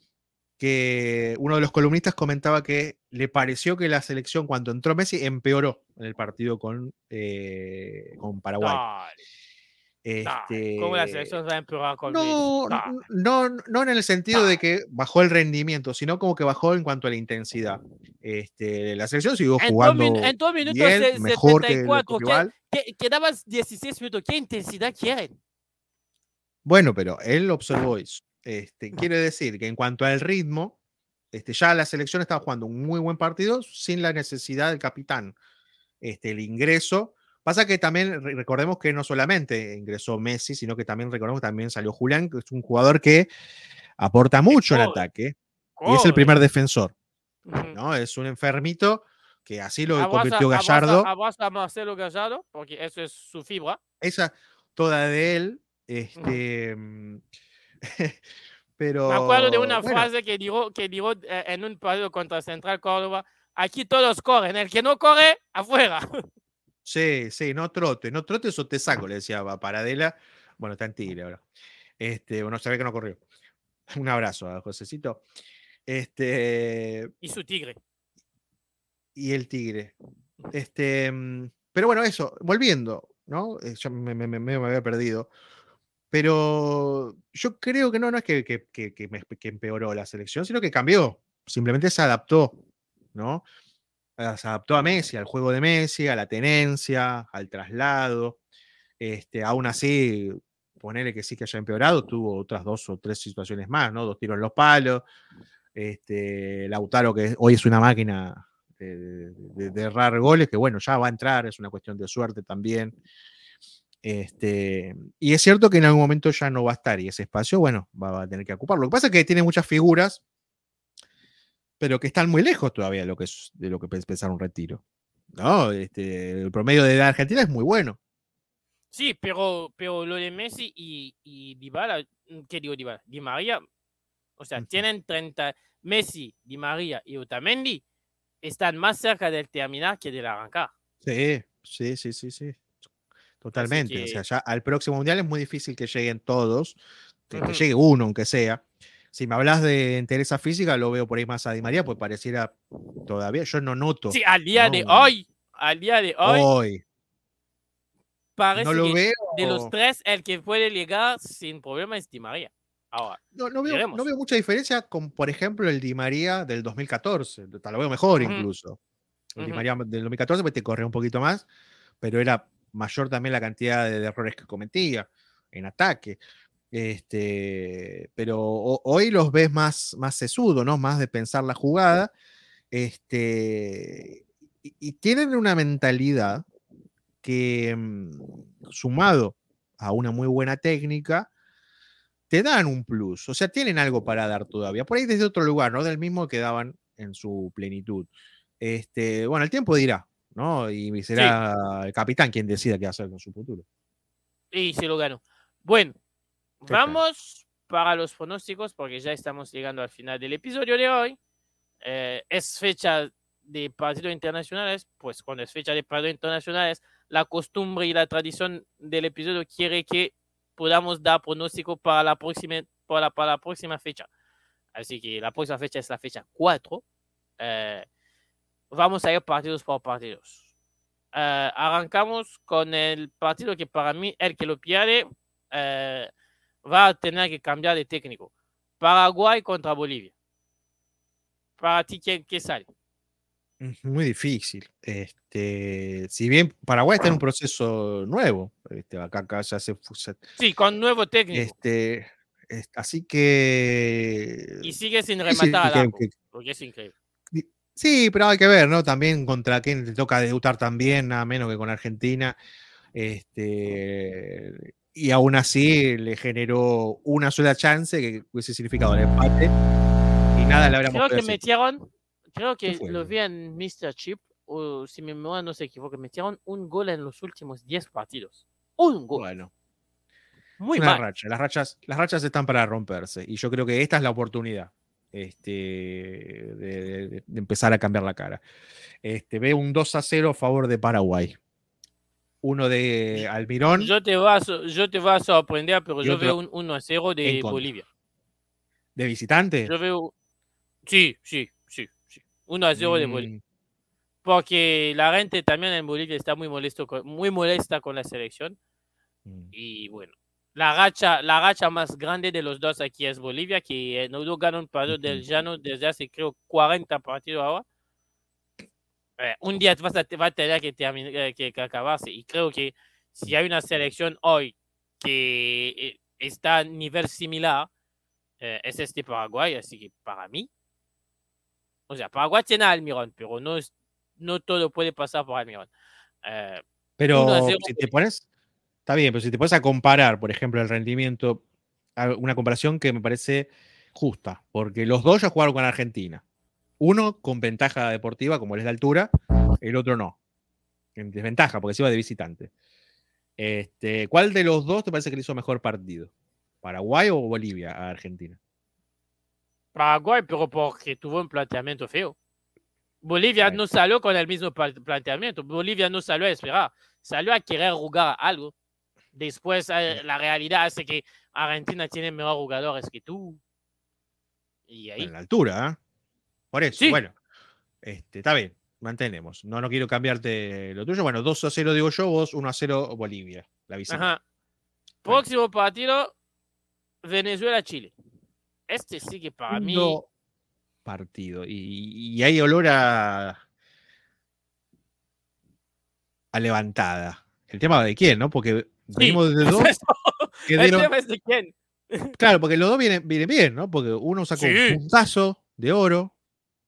que uno de los columnistas comentaba que le pareció que la selección cuando entró Messi empeoró en el partido con, eh, con Paraguay. Este, ¿Cómo a con no? No, no en el sentido de que bajó el rendimiento, sino como que bajó en cuanto a la intensidad. Este, la selección siguió jugando en dos minutos bien, mejor 74, que, quedabas 16 minutos. ¿Qué intensidad quieren? Bueno, pero él observó eso. Este, quiere decir que en cuanto al ritmo, este, ya la selección estaba jugando un muy buen partido sin la necesidad del capitán. Este, el ingreso. Pasa que también recordemos que no solamente ingresó Messi, sino que también recordemos que también salió Julián, que es un jugador que aporta mucho en ataque y es el primer defensor. ¿no? Es un enfermito que así lo convirtió Gallardo. A, Marcelo Gallardo, porque eso es su fibra. Esa, toda de él. Este, mm, Pero, Me acuerdo de una frase que dijo, que dijo eh, en un partido contra Central Córdoba, aquí todos corren, el que no corre, afuera. Sí, sí, no trote, no trote o te saco, le decía a Paradela. Bueno, está en Tigre ahora. Este, bueno, sabe que no corrió. Un abrazo a Josecito. Este. Y su tigre. Y el tigre. Este. Mm, pero bueno, eso, volviendo, ¿no? Eh, yo me, me, me había perdido. Pero yo creo que no, no es que, que, que, empeoró la selección, sino que cambió. Simplemente se adaptó, ¿no? Ah, se adaptó a Messi, al juego de Messi, a la tenencia, al traslado. Este, aún así, ponerle que sí que haya empeorado, tuvo otras dos o tres situaciones más, ¿no? Dos tiros en los palos. Este, Lautaro, que hoy es una máquina de, de, errar goles, que bueno, ya va a entrar, es una cuestión de suerte también. Este, y es cierto que en algún momento ya no va a estar y ese espacio, bueno, va a tener que ocuparlo. Lo que pasa es que tiene muchas figuras, pero que están muy lejos todavía de lo que, es, de lo que pensar un retiro. ¿no? Este, el promedio de edad argentina es muy bueno. Sí, pero, pero lo de Messi y, y Dybala, ¿qué digo Dybala? Di María, o sea, tienen 30, Messi, Di María y Otamendi están más cerca del terminar que del arrancar. Sí, sí, sí, sí, sí. Totalmente. O sea, ya al próximo mundial es muy difícil que lleguen todos, que, llegue uno, aunque sea. Si me hablas de interés física, lo veo por ahí más a Di María, pues pareciera todavía, yo no noto. Sí, al día de hoy, al día de hoy, hoy. parece no lo que veo. de los tres, el que puede llegar sin problema es Di María. Ahora, no, no, veo, no, veo, mucha diferencia con, por ejemplo, el Di María del 2014. Lo veo mejor incluso. El Di María del 2014 pues, te corre un poquito más, pero era mayor también la cantidad de, errores que cometía en ataque. Este, pero hoy los ves más, más sesudo, ¿no? Más de pensar la jugada. Este, y, tienen una mentalidad que, mm, sumado a una muy buena técnica, te dan un plus. O sea, tienen algo para dar todavía. Por ahí desde otro lugar, ¿no? Del mismo que daban en su plenitud. Este, bueno, el tiempo dirá, ¿no? Y será el capitán quien decida qué hacer con su futuro. Y se lo ganó. Bueno, vamos para los pronósticos porque ya estamos llegando al final del episodio de hoy. Eh, es fecha de partidos internacionales, pues cuando es fecha de partidos internacionales, la costumbre y la tradición del episodio quiere que podamos dar pronóstico para la próxima, para, para la próxima fecha. Así que la próxima fecha es la fecha 4. Eh, vamos a ir partidos por partidos. Eh, arrancamos con el partido que para mí, el que lo pierde, eh, va a tener que cambiar de técnico. Paraguay contra Bolivia. Para ti, ¿quién, qué sale? Muy difícil. Este, si bien Paraguay está en un proceso nuevo, este, acá, acá ya se, Sí, con nuevo técnico. Este, así que. Y sigue sin rematar al porque es increíble. Sí, pero hay que ver, ¿no? También contra quién te toca debutar también, nada menos que con Argentina. Este, y aún así le generó una sola chance que hubiese significado el empate. Y nada le habríamos Creo que metieron Creo que lo vi en Mr. Chip, o si mi memoria no se equivoca, metieron un gol en los últimos 10 partidos. Un gol. Bueno. Muy una racha. Las rachas, las rachas están para romperse. Y yo creo que esta es la oportunidad este, de, empezar a cambiar la cara. Este, ve un 2 a 0 a favor de Paraguay. Uno de Almirón. Yo te vas, yo te vas a sorprender, pero yo veo un 1 a 0 de Bolivia. ¿De visitante? Yo veo. Sí, sí, 1 a 0 de Bolivia. Mm. Porque la gente también en Bolivia está muy, molesto muy molesta con la selección. Mm. Y bueno, la racha, la racha más grande de los dos aquí es Bolivia, que no gana un partido del llano desde hace creo 40 partidos ahora. Eh, un día va a, va a tener que, terminar, eh, que, acabarse. Y creo que si hay una selección hoy que eh, está a nivel similar, es este Paraguay. Así que para mí, o sea, Paraguay tiene a Almirón, pero no, es, no todo puede pasar por Almirón. Eh, pero si te pones, está bien, pero si te pones a comparar, por ejemplo, el rendimiento, una comparación que me parece justa, porque los dos ya jugaron con Argentina. Uno con ventaja deportiva, como es la altura, el otro no. En desventaja, porque se iba de visitante. Este, ¿Cuál de los dos te parece que le hizo mejor partido? ¿Paraguay o Bolivia a Argentina? Paraguay, pero porque tuvo un planteamiento feo. Bolivia no salió con el mismo planteamiento. Bolivia no salió a esperar, salió a querer jugar algo. Después eh, la realidad hace que Argentina tiene mejores jugadores que tú. Y ahí. En la altura, ¿eh? Por eso, bueno, este, está bien, mantenemos. No, no quiero cambiarte lo tuyo. Bueno, 2 a 0 digo yo, vos 1 a 0 Bolivia, la visita. Próximo partido, Venezuela-Chile. Este sí que para mí. Partido. Y, hay olor a. a levantada. El tema de quién, ¿no? Porque venimos desde dos. El tema es de quién. Claro, porque los dos vienen, vienen bien, ¿no? Porque uno sacó un puntazo de oro.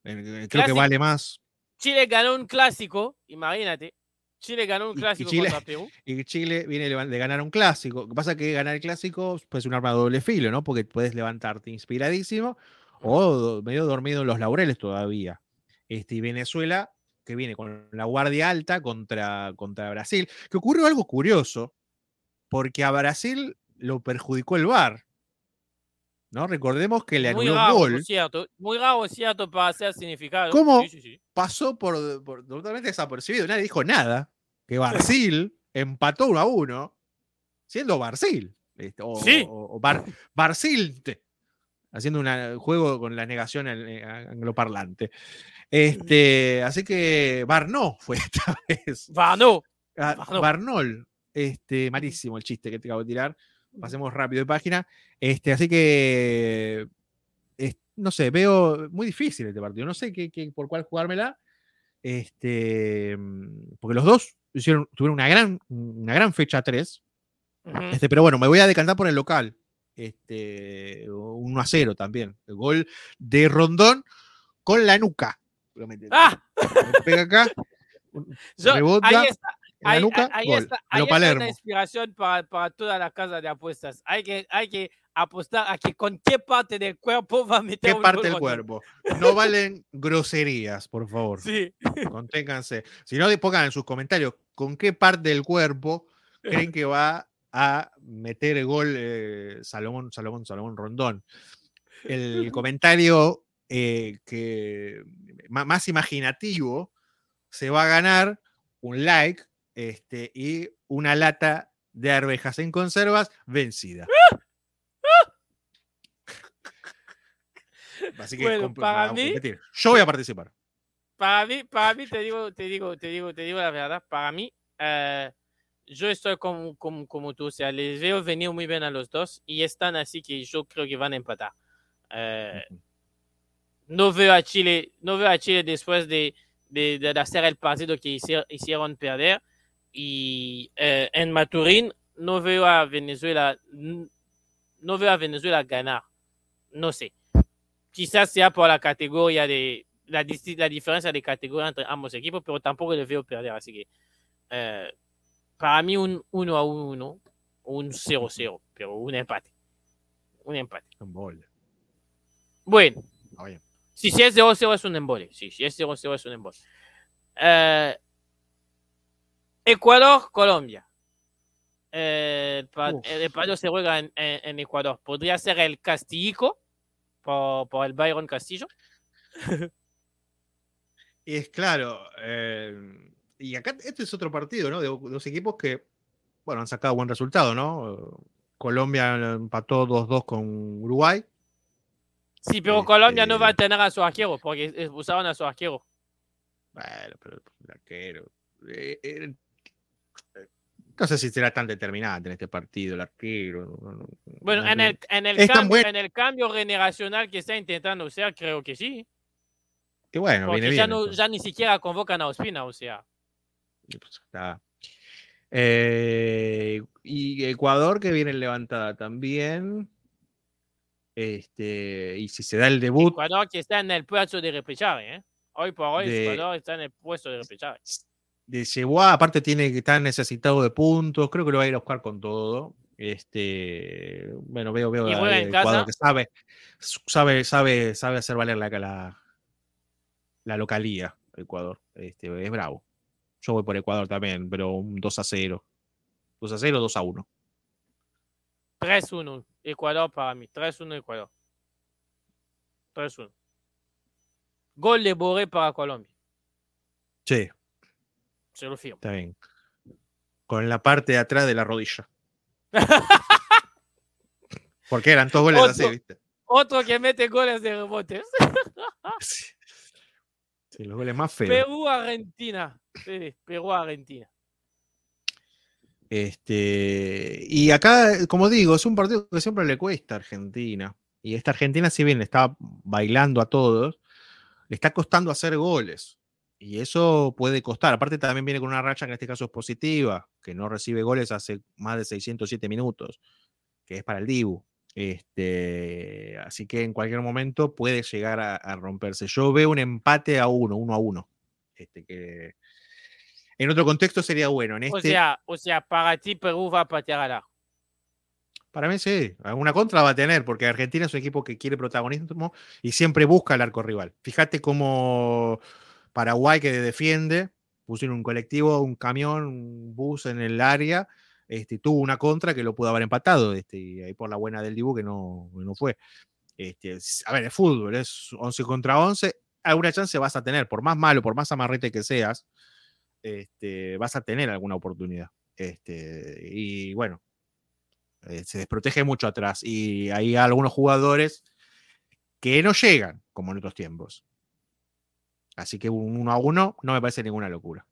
Creo que vale más. Chile ganó un clásico, imagínate. Chile ganó un clásico y Chile, contra Perú. Y Chile viene de ganar un clásico. Lo que pasa es que ganar el clásico pues, es un arma de doble filo, ¿no? Porque puedes levantarte inspiradísimo o medio dormido en los laureles todavía. Este, y Venezuela, que viene con la guardia alta contra, contra Brasil, que ocurrió algo curioso, porque a Brasil lo perjudicó el VAR. ¿No? Recordemos que le anuló un gol. Cierto, muy raro, cierto, para hacer significado. ¿Cómo pasó por, totalmente desapercibido? Nadie dijo nada. Que Barcil empató uno a uno, siendo Barcil. O, sí. o, Bar, haciendo un juego con la negación eh, angloparlante. Este, así que Barnó fue esta vez. Barnó. Ah, Barnol. Este, malísimo el chiste que te acabo de tirar. Pasemos rápido de página. Este, así que, no sé, veo muy difícil este partido. No sé qué, por cuál jugármela. Este, porque los dos hicieron, tuvieron una gran, una gran fecha 3. este, pero bueno, me voy a decantar por el local. Este, 1 a 0 también. El gol de Rondón con la nuca. ¡Ah! pega acá. ahí está, ahí, está, la inspiración para, para, toda la casa de apuestas. Hay que, hay que apostar a que con qué parte del cuerpo va a meter ¿Qué parte del cuerpo? No valen groserías, por favor. Sí. Conténganse. Si no, pongan en sus comentarios con qué parte del cuerpo creen que va a meter el gol eh, Salomón, Salomón, Salomón Rondón. El comentario eh, que más imaginativo se va a ganar un like este, y una lata de arvejas en conservas vencida. Así que bueno, para mí, yo voy a participar. Para mí, para mí te digo, te digo, te digo, te digo la verdad. Para mí, eh, yo estoy como, como, como, tú, o sea, les veo venir muy bien a los dos y están así que yo creo que van a empatar. Eh, no veo a Chile, no veo a Chile después de, de, de hacer el partido que hicieron perder y eh, en Maturín no veo a Venezuela, no veo a Venezuela ganar. No sé. Quizás sea por la categoría de la, la diferencia de categoría entre ambos equipos, pero tampoco le veo perder. Así que eh, para mí un 1 a 1, un 0-0, pero un empate. Un empate. Bueno. Si, si es 0-0 es un embole. Sí, si es 0-0 es un embole. Eh, Ecuador, Colombia. Eh, el, partido se juega en, en, Ecuador. ¿Podría ser el Castillico por, por el Byron Castillo? y es claro. Eh, y acá este es otro partido, ¿no? De, dos equipos que, bueno, han sacado buen resultado, ¿no? Colombia empató 2-2 con Uruguay. Sí, pero Colombia no va a este tener a su arquero porque usaban a su arquero. Bueno, pero el arquero. Eh, no sé si será tan determinante en este partido el arquero. Bueno, en el, en, el cambio, en el cambio generacional que está intentando hacer, creo que sí. Que bueno, Porque viene ya, bien, no, ya ni siquiera convocan a Ospina, o sea. Pues, eh, y Ecuador que viene levantada también. Este, y si se da el debut. Ecuador que está en el puesto de repechaje, ¿eh? Hoy por hoy, Ecuador está en el puesto de repechaje de Cebuá, aparte tiene que estar necesitado de puntos, creo que lo va a ir a buscar con todo. Este, bueno, veo, veo el Ecuador que sabe, sabe, sabe, sabe hacer valer la, la, la localía, Ecuador. Este, es bravo. Yo voy por Ecuador también, pero un 2 a 0. 2 a 0, 2 a 1. 3-1, Ecuador para mí. 3-1 Ecuador. 3-1. Gol de Boré para Colombia. Sí, se lo fío. Está bien. Con la parte de atrás de la rodilla. Porque eran todos goles así, ¿viste? Otro que mete goles de rebotes. sí. los goles más feos. Perú-Argentina. Sí, Perú-Argentina. Este, y acá, como digo, es un partido que siempre le cuesta a Argentina. Y esta Argentina, si bien le está bailando a todos, le está costando hacer goles. Y eso puede costar. Aparte, también viene con una racha que en este caso es positiva, que no recibe goles hace más de 607 minutos, que es para el Dibu. Este, así que en cualquier momento puede llegar a, romperse. Yo veo un empate a uno, uno a uno. Este, que en otro contexto sería bueno. En este, o, sea, o sea, para ti Perú va a patear a Para mí sí, alguna contra va a tener, porque Argentina es un equipo que quiere protagonismo y siempre busca el arco rival. Fíjate cómo Paraguay que defiende, pusieron un colectivo, un camión, un bus en el área, este, tuvo una contra que lo pudo haber empatado, este, y ahí por la buena del Dibu que no, no fue. Este, a ver, es fútbol, es 11 contra 11, alguna chance vas a tener, por más malo, por más amarrete que seas, este, vas a tener alguna oportunidad. Este, y bueno, eh, se desprotege mucho atrás y hay algunos jugadores que no llegan, como en otros tiempos. Así que un 1 a 1 no me parece ninguna locura.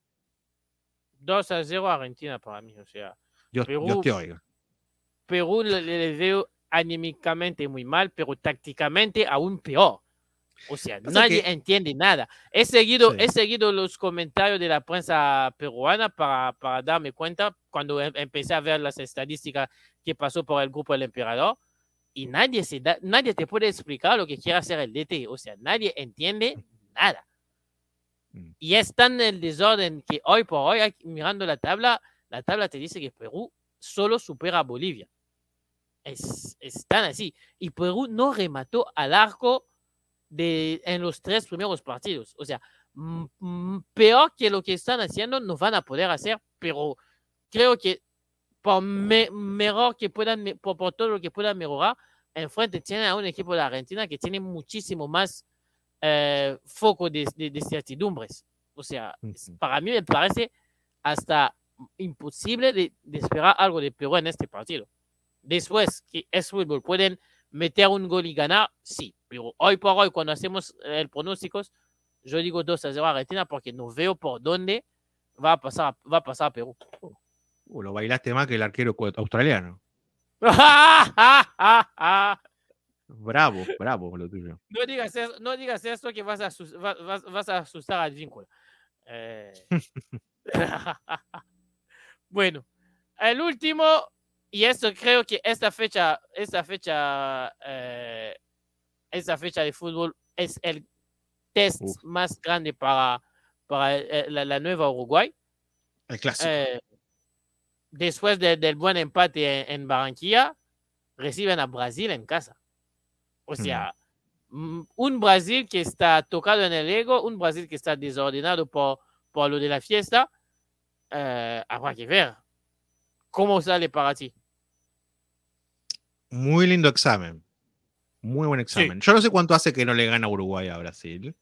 2 a 0 Argentina para mí, o sea. Dios, Perú, te oiga. Perú le, veo anímicamente muy mal, pero tácticamente aún peor. O sea, nadie entiende nada. He seguido, he seguido los comentarios de la prensa peruana para, para darme cuenta cuando em, empecé a ver las estadísticas que pasó por el grupo del emperador y nadie, se da, nadie te puede explicar lo que quiere hacer el DT. O sea, nadie entiende nada. Mm. Y es tan el desorden que hoy por hoy, mirando la tabla, la tabla te dice que Perú solo supera a Bolivia. Es, tan así. Y Perú no remató al arco de, en los tres primeros partidos. O sea, peor que lo que están haciendo no van a poder hacer, pero creo que por mejor que puedan, por, por, todo lo que puedan mejorar, enfrente tiene a un equipo de Argentina que tiene muchísimo más eh, foco de, de, de, certidumbres. O sea, para mí me parece hasta imposible de, de, esperar algo de Perú en este partido. Después que es fútbol, pueden meter un gol y ganar, sí, pero hoy por hoy, cuando hacemos el pronóstico, yo digo 2 a 0 a Argentina porque no veo por dónde va a pasar, va a pasar Perú. Uh, lo bailaste más que el arquero australiano. bravo, bravo lo tuyo. No digas eso, no digas eso que vas a, vas, vas a asustar al vínculo. Eh... bueno, el último, y esto creo que esta fecha, esta fecha, eh, esta fecha de fútbol es el test Uf. más grande para, para eh, la, la, nueva Uruguay. El clásico. Eh, después de, del buen empate en, en, Barranquilla, reciben a Brasil en casa. O sea, mm. un Brasil que está tocado en el ego, un Brasil que está desordenado por, por lo de la fiesta. Eh, habrá que ver cómo sale para ti. Muy lindo examen. Muy buen examen. Sí. Yo no sé cuánto hace que no le gana Uruguay a Brasil.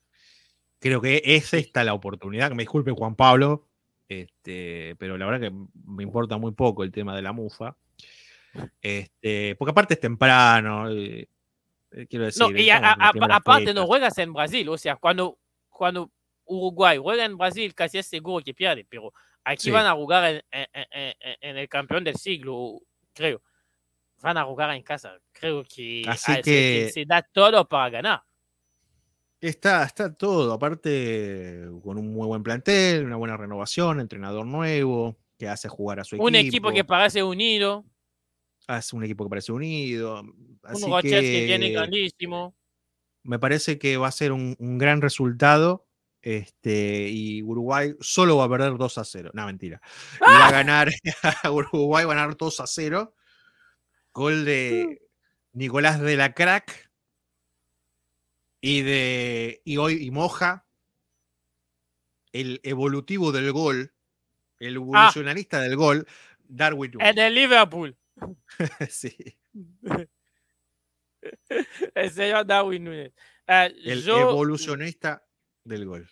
Creo que es esta la oportunidad. Que me disculpe Juan Pablo, este, pero la verdad que me importa muy poco el tema de la mufa. Este, porque aparte es temprano. Eh, quiero decir. No, y a, aparte no juegas en Brasil. O sea, cuando, cuando Uruguay juega en Brasil, casi es seguro que pierde. Pero aquí sí. van a jugar en, en, en, en, el campeón del siglo, creo. Van a jugar en casa. Creo que, Así a, que... Se, se da todo para ganar. Está, está todo, aparte con un muy buen plantel, una buena renovación, entrenador nuevo, que hace jugar a su equipo. Un equipo que parece unido. Hace un equipo que parece unido. Así un que, viene grandísimo. Me parece que va a ser un, un, gran resultado. Este, y Uruguay solo va a perder 2 a 0. No, mentira. Y va a ganar, Uruguay va a ganar 2 a 0. Gol de Nicolás de la Crack y de y hoy y Moja, el evolutivo del gol, el evolucionalista ah, del gol, Darwin. En el Liverpool. sí. el señor Darwin Núñez. Uh, el yo, evolucionista del gol.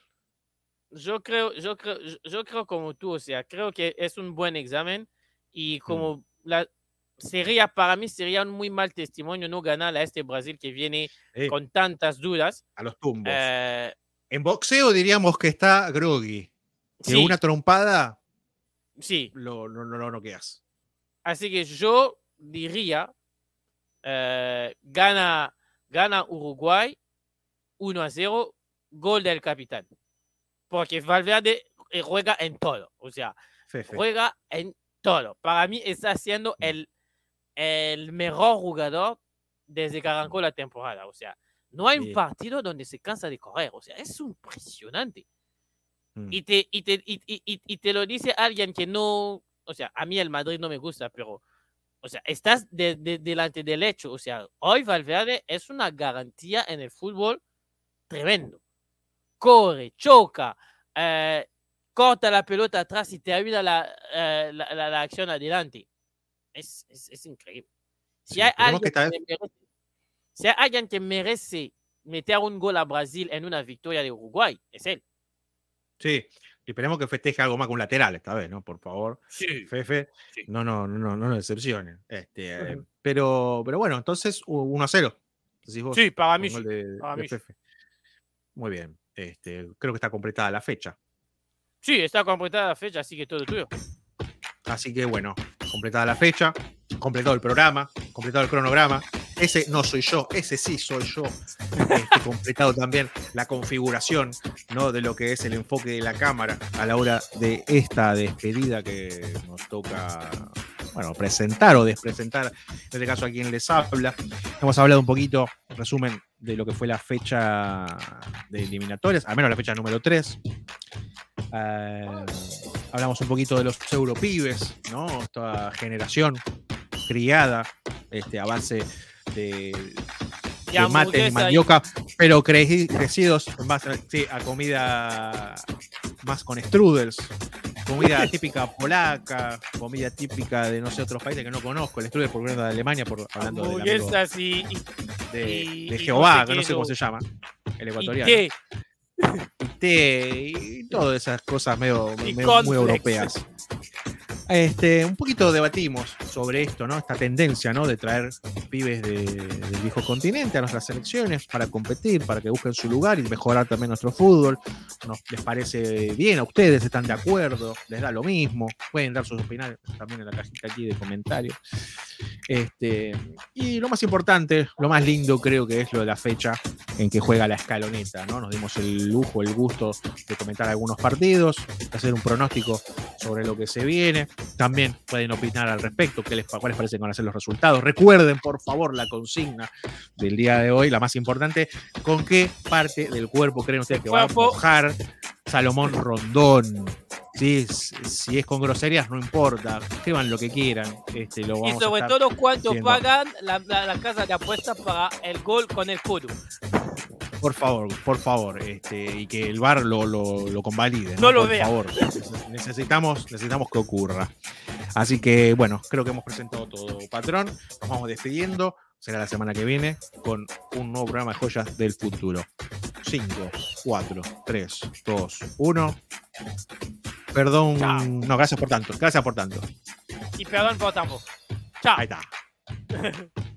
Yo creo, yo creo, yo creo como tú, o sea, creo que es un buen examen y como mm. la, sería para mí sería un muy mal testimonio no ganar a este Brasil que viene sí. con tantas dudas. A los tumbos. Eh, en boxeo diríamos que está groggy. Que sí. una trompada sí. lo, lo, lo, lo noqueas. Así que yo diría eh, gana, gana Uruguay 1 a 0, gol del capitán. Porque Valverde eh, juega en todo. O sea, Fefe. juega en todo. Para mí está siendo el el mejor jugador desde que arrancó la temporada. O sea, no hay un partido donde se cansa de correr. O sea, es impresionante. Mm. Y, te, y, te, y, y, te lo dice alguien que no, o sea, a mí el Madrid no me gusta, pero, o sea, estás de, de, delante del hecho. O sea, hoy Valverde es una garantía en el fútbol tremendo. Corre, choca, eh, corta la pelota atrás y te ayuda la, eh, la, la, la acción adelante es, es, es increíble. Si, sí, hay alguien que que merece, si hay alguien que merece meter un gol a Brasil en una victoria de Uruguay, es él. Sí, y esperemos que festeje algo más con lateral esta vez, ¿no? Por favor. Sí. Fefe, sí. no, no, no, no, no decepcionen. Este, uh -huh. pero, pero bueno, entonces 1 a 0. Vos, sí, para mí. De, para de mí. Fefe. Muy bien. Este, creo que está completada la fecha. Sí, está completada la fecha, así que todo tuyo. Así que bueno, completada la fecha, completado el programa, completado el cronograma. Ese no soy yo, ese sí soy yo. Este, completado también la configuración ¿no? de lo que es el enfoque de la cámara a la hora de esta despedida que nos toca bueno, presentar o despresentar, en este caso a quien les habla. Hemos hablado un poquito, resumen, de lo que fue la fecha de eliminatorias, al menos la fecha número 3. Uh, hablamos un poquito de los europibes, ¿no? Esta generación criada este, a base de, de mate y mandioca, pero cre crecidos más sí, a comida más con strudels. comida típica polaca, comida típica de no sé otros países que no conozco, el estudio por de Alemania, por, hablando Hamburguesas y- de, y- de y no Jehová, sé que no sé cómo no. se llama, el ecuatoriano. y té y todas esas cosas medio, muy europeas. Este, un poquito debatimos sobre esto, ¿no? Esta tendencia, ¿no? De traer pibes de- del viejo continente a nuestras selecciones para competir, para que busquen su lugar y mejorar también nuestro fútbol. ¿Nos, ¿Les parece bien a ustedes? ¿Están de acuerdo? ¿Les da lo mismo? Pueden dar sus opiniones también en la cajita aquí de comentarios. Este, y lo más importante, lo más lindo creo que es lo de la fecha en que juega la escaloneta, ¿no? Nos dimos el lujo, el gusto de comentar algunos partidos, de hacer un pronóstico sobre lo que se viene. También pueden opinar al respecto, qué les, cuáles parecen van a ser los resultados. Recuerden, por favor, la consigna del día de hoy, la más importante, con qué parte del cuerpo creen ustedes que va a mojar Salomón Rondón. Sí, si es con groserías, no importa. Escriban lo que quieran. Este, lo Y vamos a sobre estar todo cuánto pagan la, la- la casa de apuestas para el gol con el codo. Por favor, por favor, este, y que el bar lo, lo, lo convalide. No lo por vea. favor, Neces- necesitamos, necesitamos que ocurra. Así que, bueno, creo que hemos presentado todo, patrón. Nos vamos despidiendo. Será la semana que viene con un nuevo programa de joyas del futuro. 5, 4, 3, 2, 1. Perdón. Chao. No, gracias por tanto. Gracias por tanto. Y perdón por tampoco. Chao. Ahí está.